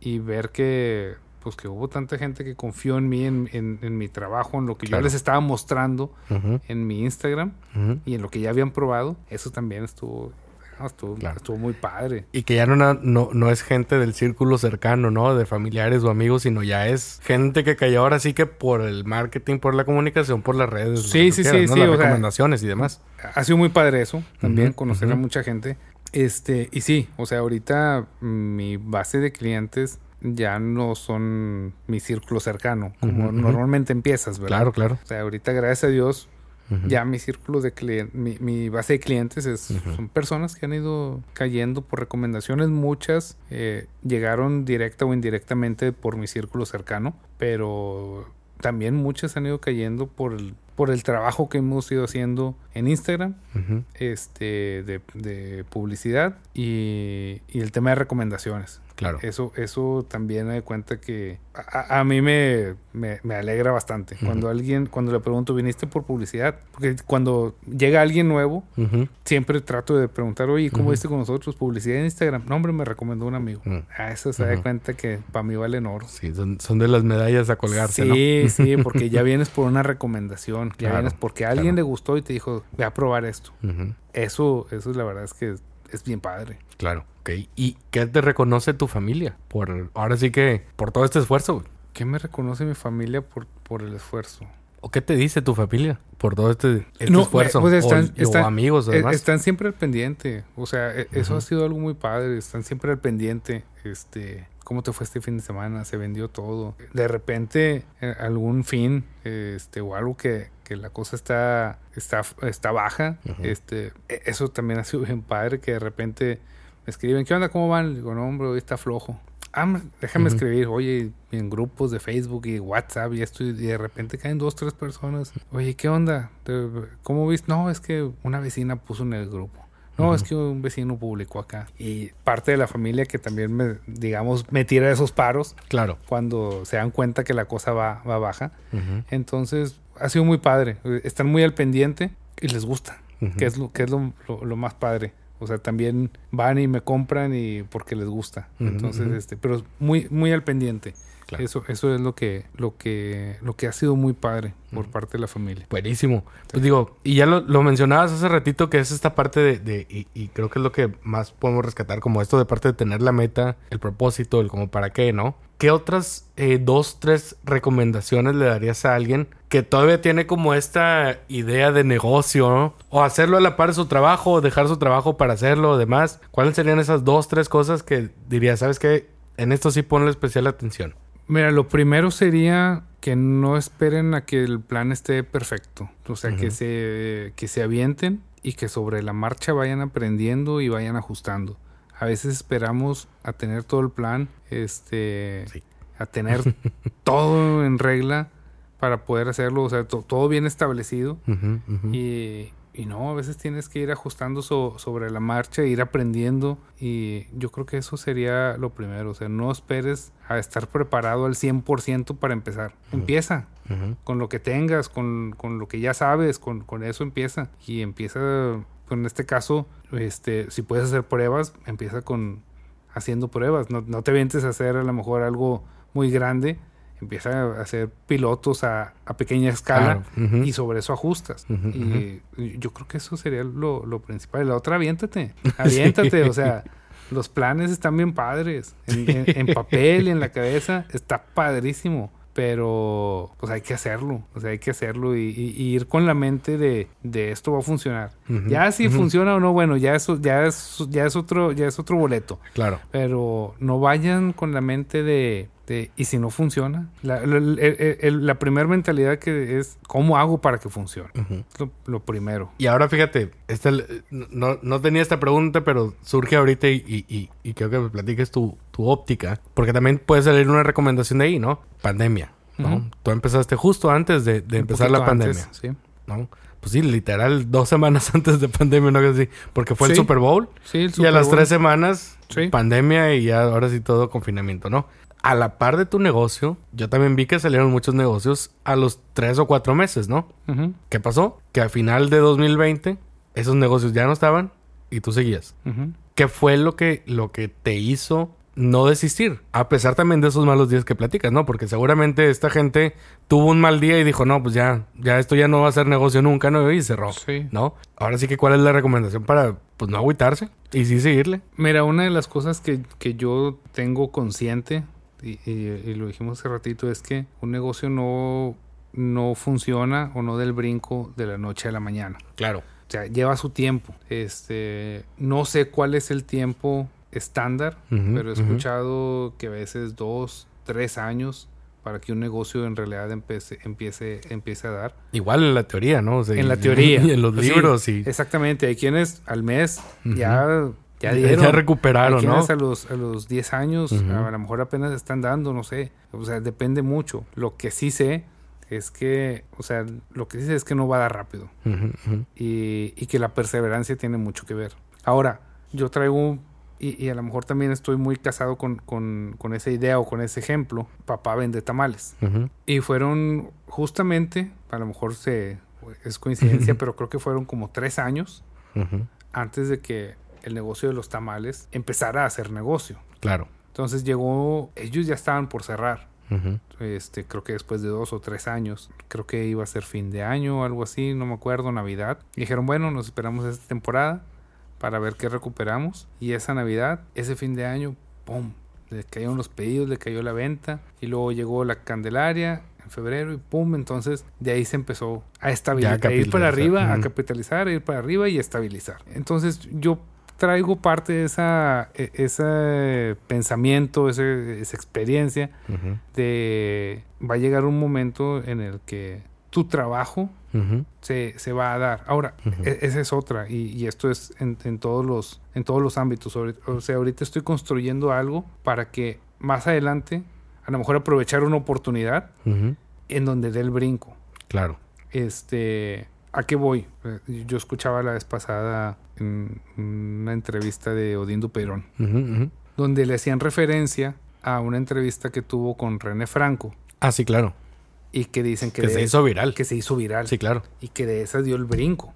y ver que pues que hubo tanta gente que confió en mí, en, en- en mi trabajo, en lo que Claro. yo les estaba mostrando en mi Instagram y en lo que ya habían probado, eso también estuvo, no, estuvo, Claro. estuvo muy padre. Y que ya no, no, no es gente del círculo cercano, ¿no? De familiares o amigos, sino ya es gente que cayó ahora sí que por el marketing, por la comunicación, por las redes. Sí, sí, quieras, sí, ¿no? sí, Las sea, recomendaciones y demás. Ha sido muy padre eso, también conocer a mucha gente. Este, y sí, o sea, ahorita mi base de clientes ya no son mi círculo cercano, como normalmente empiezas, ¿verdad? Claro, claro. O sea, ahorita, gracias a Dios, ya mi círculo de clientes, mi, mi base de clientes es, son personas que han ido cayendo por recomendaciones. Muchas eh, llegaron directa o indirectamente por mi círculo cercano, pero también muchas han ido cayendo por el, por el trabajo que hemos ido haciendo en Instagram este de, de publicidad y, y el tema de recomendaciones. Claro. Eso, eso también me doy cuenta que a, a mí me, me, me alegra bastante. Cuando alguien, cuando le pregunto, ¿viniste por publicidad? Porque cuando llega alguien nuevo, siempre trato de preguntar, oye, ¿cómo viste con nosotros? Publicidad en Instagram. No, hombre, me recomendó un amigo. Mm. A eso se da cuenta que para mí valen oro. Sí, son, son de las medallas a colgarse, ¿no? Sí, sí, porque ya vienes por una recomendación. Ya Claro, vienes porque a alguien claro. le gustó y te dijo, ve a probar esto. Eso, eso la verdad es que es bien padre. Claro. Ok. ¿Y qué te reconoce tu familia? Por, ahora sí que, por todo este esfuerzo. ¿Qué me reconoce mi familia por, por el esfuerzo? ¿O qué te dice tu familia por todo este, este No, esfuerzo? pues están- o, o están- amigos, Eh, además. Están siempre al pendiente. O sea, e- eso ha sido algo muy padre. Están siempre al pendiente. Este, ¿cómo te fue este fin de semana? Se vendió todo. De repente, eh, algún fin, este, o algo que, que la cosa está, está, está baja. Ujú. Este, e- eso también ha sido bien padre que de repente me escriben, ¿qué onda? ¿Cómo van? Le digo, no, hombre, hoy está flojo. Ah, me- déjame Ujú. escribir, oye, en grupos de Facebook y WhatsApp y esto, y de repente caen dos, tres personas. Oye, ¿qué onda? ¿Cómo viste? No, es que una vecina puso en el grupo. No, Ujú. es que un vecino publicó acá. Y parte de la familia que también me, digamos, me tira de esos paros Claro. cuando se dan cuenta que la cosa va, va baja. Ujú. Entonces, ha sido muy padre. Están muy al pendiente y les gusta, que es, lo, que es lo, lo- lo más padre. O sea, también van y me compran y porque les gusta. Entonces, este, pero muy, muy al pendiente. Claro. Eso, eso es lo que, lo que, lo que ha sido muy padre por parte de la familia. Buenísimo. Pues digo, y ya lo, lo mencionabas hace ratito que es esta parte de, de- y, y creo que es lo que más podemos rescatar, como esto de parte de tener la meta, el propósito, el como para qué, ¿no? ¿Qué otras eh, dos, tres recomendaciones le darías a alguien que todavía tiene como esta idea de negocio, ¿no? O hacerlo a la par de su trabajo, o dejar su trabajo para hacerlo, o demás. ¿Cuáles serían esas dos, tres cosas que dirías, sabes qué? En esto sí ponle especial atención. Mira, lo primero sería que no esperen a que el plan esté perfecto. O sea, que, se, que se avienten y que sobre la marcha vayan aprendiendo y vayan ajustando. A veces esperamos a tener todo el plan, este, Sí. a tener todo en regla para poder hacerlo, o sea, to- todo bien establecido. Y, y no, a veces tienes que ir ajustando so- sobre la marcha, ir aprendiendo. Y yo creo que eso sería lo primero. O sea, no esperes a estar preparado al 100% para empezar. Empieza Ujú. con lo que tengas, con, con lo que ya sabes, con, con eso empieza. Y empieza, con este caso, este, si puedes hacer pruebas, empieza con haciendo pruebas. No, no te vientes a hacer a lo mejor algo muy grande. Empieza a hacer pilotos a, a pequeña escala Claro. Y sobre eso ajustas. Y, y yo creo que eso sería lo, lo principal. Y la otra, aviéntate. Aviéntate. O sea, los planes están bien padres. En, en- en papel, en la cabeza, está padrísimo. Pero pues hay que hacerlo. O sea, hay que hacerlo y, y- y ir con la mente de, de esto va a funcionar. Ya si funciona o no, bueno, ya eso, ya es, ya es otro, ya es otro boleto. Claro. Pero no vayan con la mente de, de, y si no funciona, la, primera mentalidad que es, ¿cómo hago para que funcione? Ujú. Es lo, lo primero. Y ahora fíjate, esta, no, no tenía esta pregunta, pero surge ahorita y, y, y- y creo que me platiques tu, tu óptica, porque también puede salir una recomendación de ahí, ¿no? Pandemia, ¿no? Ujú. Tú empezaste justo antes de, empezar la pandemia, antes, sí. ¿no? Pues sí, literal, dos semanas antes de pandemia, ¿no? Que sí, porque fue el. Super Bowl Sí, el y a las Bowl. tres semanas, Sí. pandemia y ya ahora sí todo confinamiento, ¿no? A la par de tu negocio, yo también vi que salieron muchos negocios a los tres o cuatro meses, ¿no? ¿Qué pasó? Que a final de 2020 esos negocios ya no estaban y tú seguías. ¿Qué fue lo que, lo que te hizo no desistir? A pesar también de esos malos días que platicas, ¿no? Porque seguramente esta gente tuvo un mal día y dijo, no, pues ya, ya esto ya no va a ser negocio nunca, ¿no? Y cerró, Sí. ¿no? Ahora sí que cuál es la recomendación para, pues no agüitarse y sí seguirle. Mira, una de las cosas que, que yo tengo consciente, y, y- y lo dijimos hace ratito, es que un negocio no, no funciona o no del brinco de la noche a la mañana. Claro. O sea, lleva su tiempo. Este, no sé cuál es el tiempo estándar, Ujú, pero he escuchado que a veces dos, tres años para que un negocio en realidad empiece, empiece, empiece a dar. Igual en la teoría, ¿no? O sea, En la teoría. Y en los Pues sí, libros y Exactamente. Hay quienes al mes Ujú. ya, ya ya, dieron. recuperaron, Hay ¿no? a los, a los 10 años, a lo mejor apenas están dando, no sé. O sea, depende mucho. Lo que sí sé es que, o sea, lo que sí sé es que no va a dar rápido. Y, y que la perseverancia tiene mucho que ver. Ahora, yo traigo, y, y a lo mejor también estoy muy casado con, con- con esa idea o con ese ejemplo, papá vende tamales. Y fueron justamente, a lo mejor se, es coincidencia, pero creo que fueron como tres años antes de que el negocio de los tamales empezara a hacer negocio. Claro. Entonces llegó, ellos ya estaban por cerrar. Ujú. Este, creo que después de dos o tres años, creo que iba a ser fin de año o algo así, no me acuerdo, Navidad. Y dijeron, bueno, nos esperamos esta temporada para ver qué recuperamos. Y esa Navidad, ese fin de año, ¡pum! Le cayeron los pedidos, le cayó la venta. Y luego llegó la Candelaria en febrero y ¡pum! Entonces de ahí se empezó a estabilizar, a ir para arriba, a capitalizar, a ir para arriba y estabilizar. Entonces yo traigo parte de esa, e- ese pensamiento, ese- esa experiencia de va a llegar un momento en el que tu trabajo se, se va a dar. Ahora, e- esa es otra, y, y esto es en, en todos los, en todos los ámbitos. O sea, ahorita estoy construyendo algo para que más adelante, a lo mejor aprovechar una oportunidad en donde dé el brinco. Claro. Este, ¿a qué voy? Eh, Yo escuchaba la vez pasada en una entrevista de Odín Duperón, donde le hacían referencia a una entrevista que tuvo con René Franco Ah, sí, claro. y que dicen que, Que de se hizo viral. que se hizo viral Sí, claro. y que de esa dio el brinco.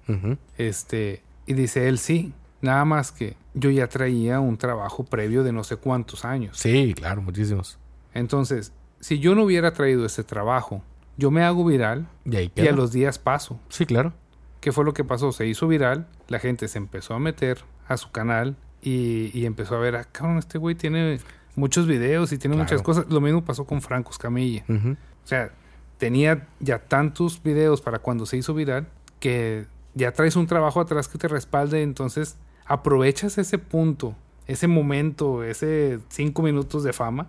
Este, y dice él, sí, nada más que yo ya traía un trabajo previo de no sé cuántos años. Sí, claro, muchísimos. Entonces, si yo no hubiera traído ese trabajo, yo me hago viral Y ahí y a los días paso. Sí, claro. ¿Qué fue lo que pasó? Se hizo viral, la gente se empezó a meter a su canal y, y empezó a ver, ah, cabrón, este güey tiene muchos videos y tiene Claro. muchas cosas. Lo mismo pasó con Franco Escamilla. Ujú. O sea, tenía ya tantos videos para cuando se hizo viral que ya traes un trabajo atrás que te respalde, entonces aprovechas ese punto, ese momento, ese cinco minutos de fama,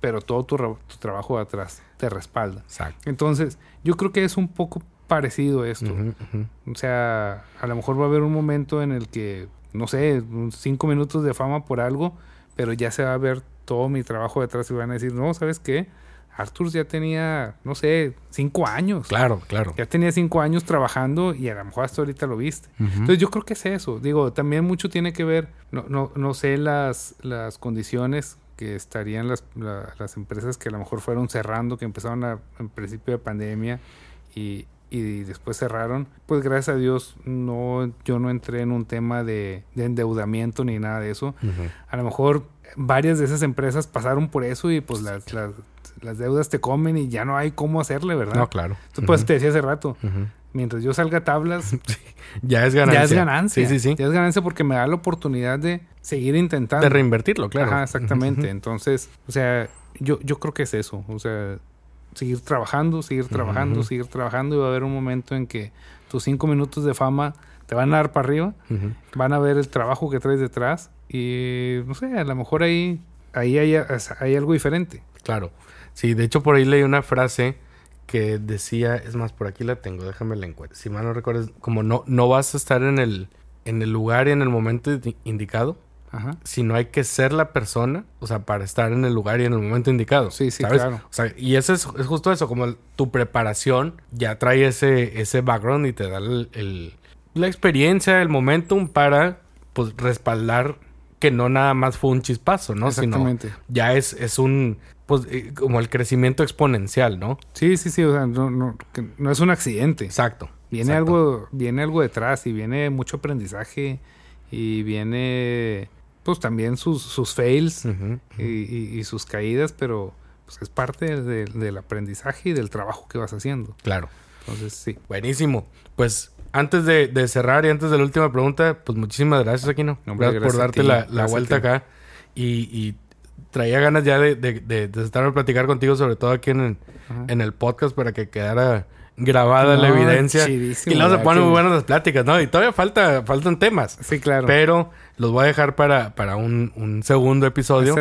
pero todo tu, tu trabajo atrás te respalda. Exacto. Entonces, yo creo que es un poco parecido esto. O sea, a lo mejor va a haber un momento en el que, no sé, cinco minutos de fama por algo, pero ya se va a ver todo mi trabajo detrás y van a decir, no, ¿sabes qué? Arthur ya tenía, no sé, cinco años. Claro, claro. Ya tenía cinco años trabajando y a lo mejor hasta ahorita lo viste. Entonces yo creo que es eso. Digo, también mucho tiene que ver, no, no, no sé las, las condiciones que estarían las, la- las empresas que a lo mejor fueron cerrando, que empezaron a, en principio de pandemia y, y después cerraron. Pues gracias a Dios no, yo no entré en un tema de, de endeudamiento ni nada de eso. A lo mejor varias de esas empresas pasaron por eso y pues las, las, las deudas te comen y ya no hay cómo hacerle, ¿verdad? No, claro. Entonces, pues te decía hace rato, mientras yo salga a tablas, Ya es ganancia. ya es ganancia. Sí, sí, sí. Ya es ganancia porque me da la oportunidad de seguir intentando. De reinvertirlo, claro. Ajá, exactamente. Entonces, o sea, yo, yo creo que es eso. O sea, seguir trabajando, seguir trabajando, seguir trabajando y va a haber un momento en que tus cinco minutos de fama te van a dar para arriba, van a ver el trabajo que traes detrás y, no sé, a lo mejor ahí, ahí hay, hay algo diferente. Claro. Sí, de hecho por ahí leí una frase que decía, es más, por aquí la tengo, déjame la encuentro. Si mal no recuerdo, como no, no vas a estar en el, en el lugar y en el momento indi- indicado, Ajá. sino hay que ser la persona, o sea, para estar en el lugar y en el momento indicado. Sí, sí, ¿sabes? claro. O sea, y eso es, es justo eso, como el- tu preparación ya trae ese, ese background y te da el, el- la experiencia, el momentum para pues respaldar que no nada más fue un chispazo, ¿no? Sino Exactamente. ya es, es un, pues eh, como el crecimiento exponencial, ¿no? Sí, sí, sí, o sea, no, no, que no es un accidente. Exacto. Viene exacto. algo, viene algo detrás y viene mucho aprendizaje y viene pues también sus, sus fails y, y- y sus caídas, pero pues es parte de- del aprendizaje y del trabajo que vas haciendo. Claro. Entonces, sí. Buenísimo. Pues antes de, de cerrar y antes de la última pregunta, pues muchísimas gracias, Aquino. Hombre, gracias, por gracias darte ti, la, vuelta acá. Y, y traía ganas ya de, de, de, de estar a platicar contigo, sobre todo aquí en el, en el podcast, para que quedara grabada la No, evidencia. chidísimo, y luego se ponen muy buenas las pláticas, ¿no? Y todavía falta, faltan temas. Sí, claro. Pero los voy a dejar para, para un, un segundo episodio.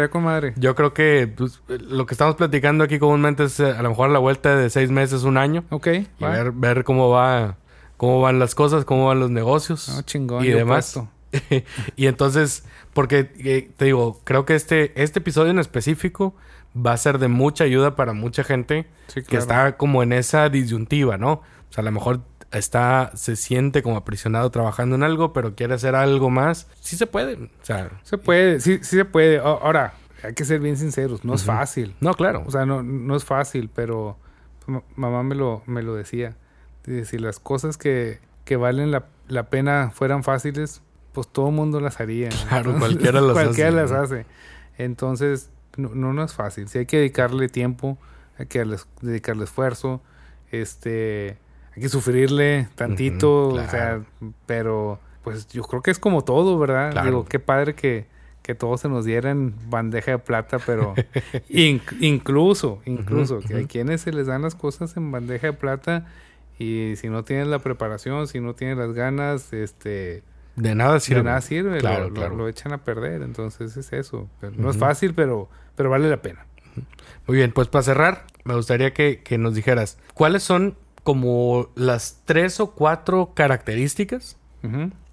Yo creo que pues, lo que estamos platicando aquí comúnmente es eh, a lo mejor la vuelta de seis meses, un año. Ok. Y ver, ver cómo va, cómo van las cosas, cómo van los negocios No, chingón. y demás. y entonces, porque eh, te digo, creo que este, este episodio en específico va a ser de mucha ayuda para mucha gente Sí, que está como en esa disyuntiva, ¿no? O sea, a lo mejor está, se siente como aprisionado trabajando en algo, pero quiere hacer algo más. Sí se puede. O sea, Se puede, sí, sí se puede. Ahora, hay que ser bien sinceros, no es fácil. no, claro. O sea, no, no es fácil, pero ma- mamá me lo, me lo decía. Dice, si las cosas que, que valen la, la pena fueran fáciles, pues todo el mundo las haría. Claro, cualquiera las cualquiera hace, las ¿no? hace. Entonces, no, no, no es fácil. Sí hay que dedicarle tiempo, hay que dedicarle esfuerzo, este, hay que sufrirle tantito, o sea, pero pues yo creo que es como todo, ¿verdad? Claro. Digo, qué padre que, que todo se nos diera en bandeja de plata, pero in- incluso, incluso, que hay quienes se les dan las cosas en bandeja de plata y si no tienes la preparación, si no tienes las ganas, este, de nada sirve. de nada sirve, Claro, lo, claro. lo echan a perder, entonces es eso. Pero No es fácil, pero, pero vale la pena. Muy bien, pues para cerrar, me gustaría que, que nos dijeras cuáles son como las tres o cuatro características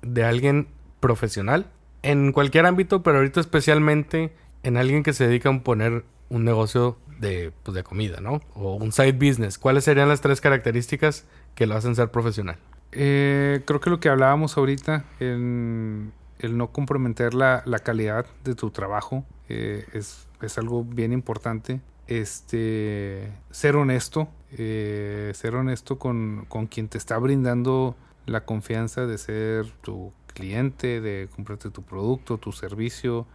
de alguien profesional en cualquier ámbito, pero ahorita especialmente en alguien que se dedica a poner un negocio de, pues, de comida, ¿no? O un side business. ¿Cuáles serían las tres características que lo hacen ser profesional? Eh, creo que lo que hablábamos ahorita, en el no comprometer la, la calidad de tu trabajo, eh, es, es algo bien importante. Este, ser honesto, eh, ser honesto con, con quien te está brindando la confianza de ser tu cliente, de comprarte tu producto, tu servicio,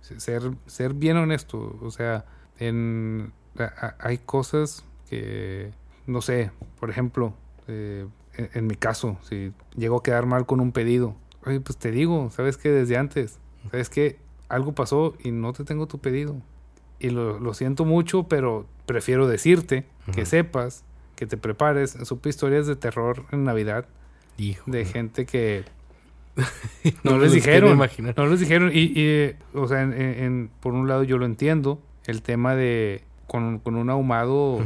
se- ser, ser bien honesto. O sea, en, hay cosas que, no sé, por ejemplo, eh, en, en mi caso, si llego a quedar mal con un pedido, oye, pues te digo, sabes que desde antes, sabes que algo pasó y no te tengo tu pedido. Y lo, lo siento mucho, pero prefiero decirte que sepas, que te prepares. Supe historias de terror en Navidad Hijo. de gente que No les dijeron. No les dijeron. Y, eh, o sea, en, en- en- por un lado yo lo entiendo. El tema de con, con un ahumado, o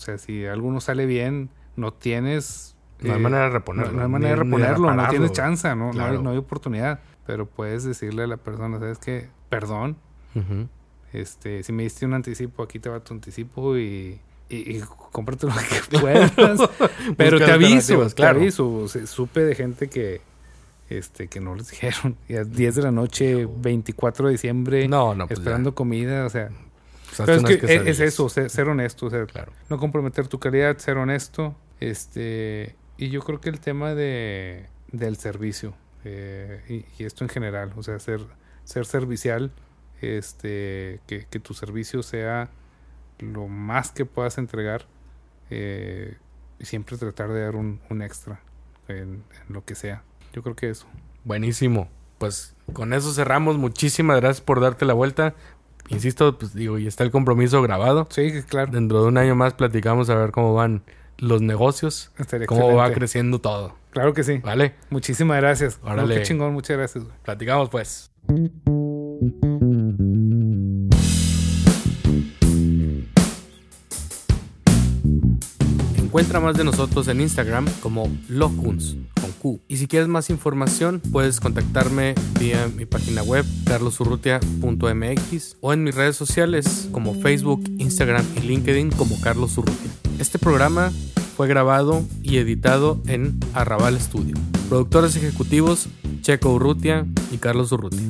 sea, si algo no sale bien, no tienes. No hay eh, manera de reponerlo. no hay manera de reponerlo, no tienes chance, no, no hay- Claro. no, hay, oportunidad. Pero puedes decirle a la persona, ¿sabes qué? Perdón, Ujú. este, si me diste un anticipo, aquí te va tu anticipo y, y, y cómprate lo que puedas. Pero te aviso, alternativas, te aviso. Supe de gente que, este, que no les dijeron. Y a 10 de la noche, 24 de diciembre, No, no, pues esperando comida, o sea. ya. O sea, Pero es que es, es eso, ser, ser honesto, o sea, Claro. no comprometer tu calidad, ser honesto. Este, y yo creo que el tema de, del servicio, eh, y, y esto en general, o sea, ser, ser servicial, este, que, que tu servicio sea lo más que puedas entregar eh, y siempre tratar de dar un, un extra en, en lo que sea. Yo creo que eso. Buenísimo. Pues con eso cerramos. Muchísimas gracias por darte la vuelta. Insisto, pues digo, y está el compromiso grabado. Sí, claro. Dentro de un año más platicamos a ver cómo van los negocios, Estaría cómo va creciendo todo. Claro que sí. Vale. Muchísimas gracias. Órale. Qué chingón, muchas gracias. Platicamos pues. Encuentra más de nosotros en Instagram como Locuns con Q. Y si quieres más información, puedes contactarme vía mi página web carlosurrutia.mx o en mis redes sociales como Facebook, Instagram y LinkedIn como Carlos Urrutia. Este programa fue grabado y editado en Arrabal Studio. Productores ejecutivos Checo Urrutia y Carlos Urrutia.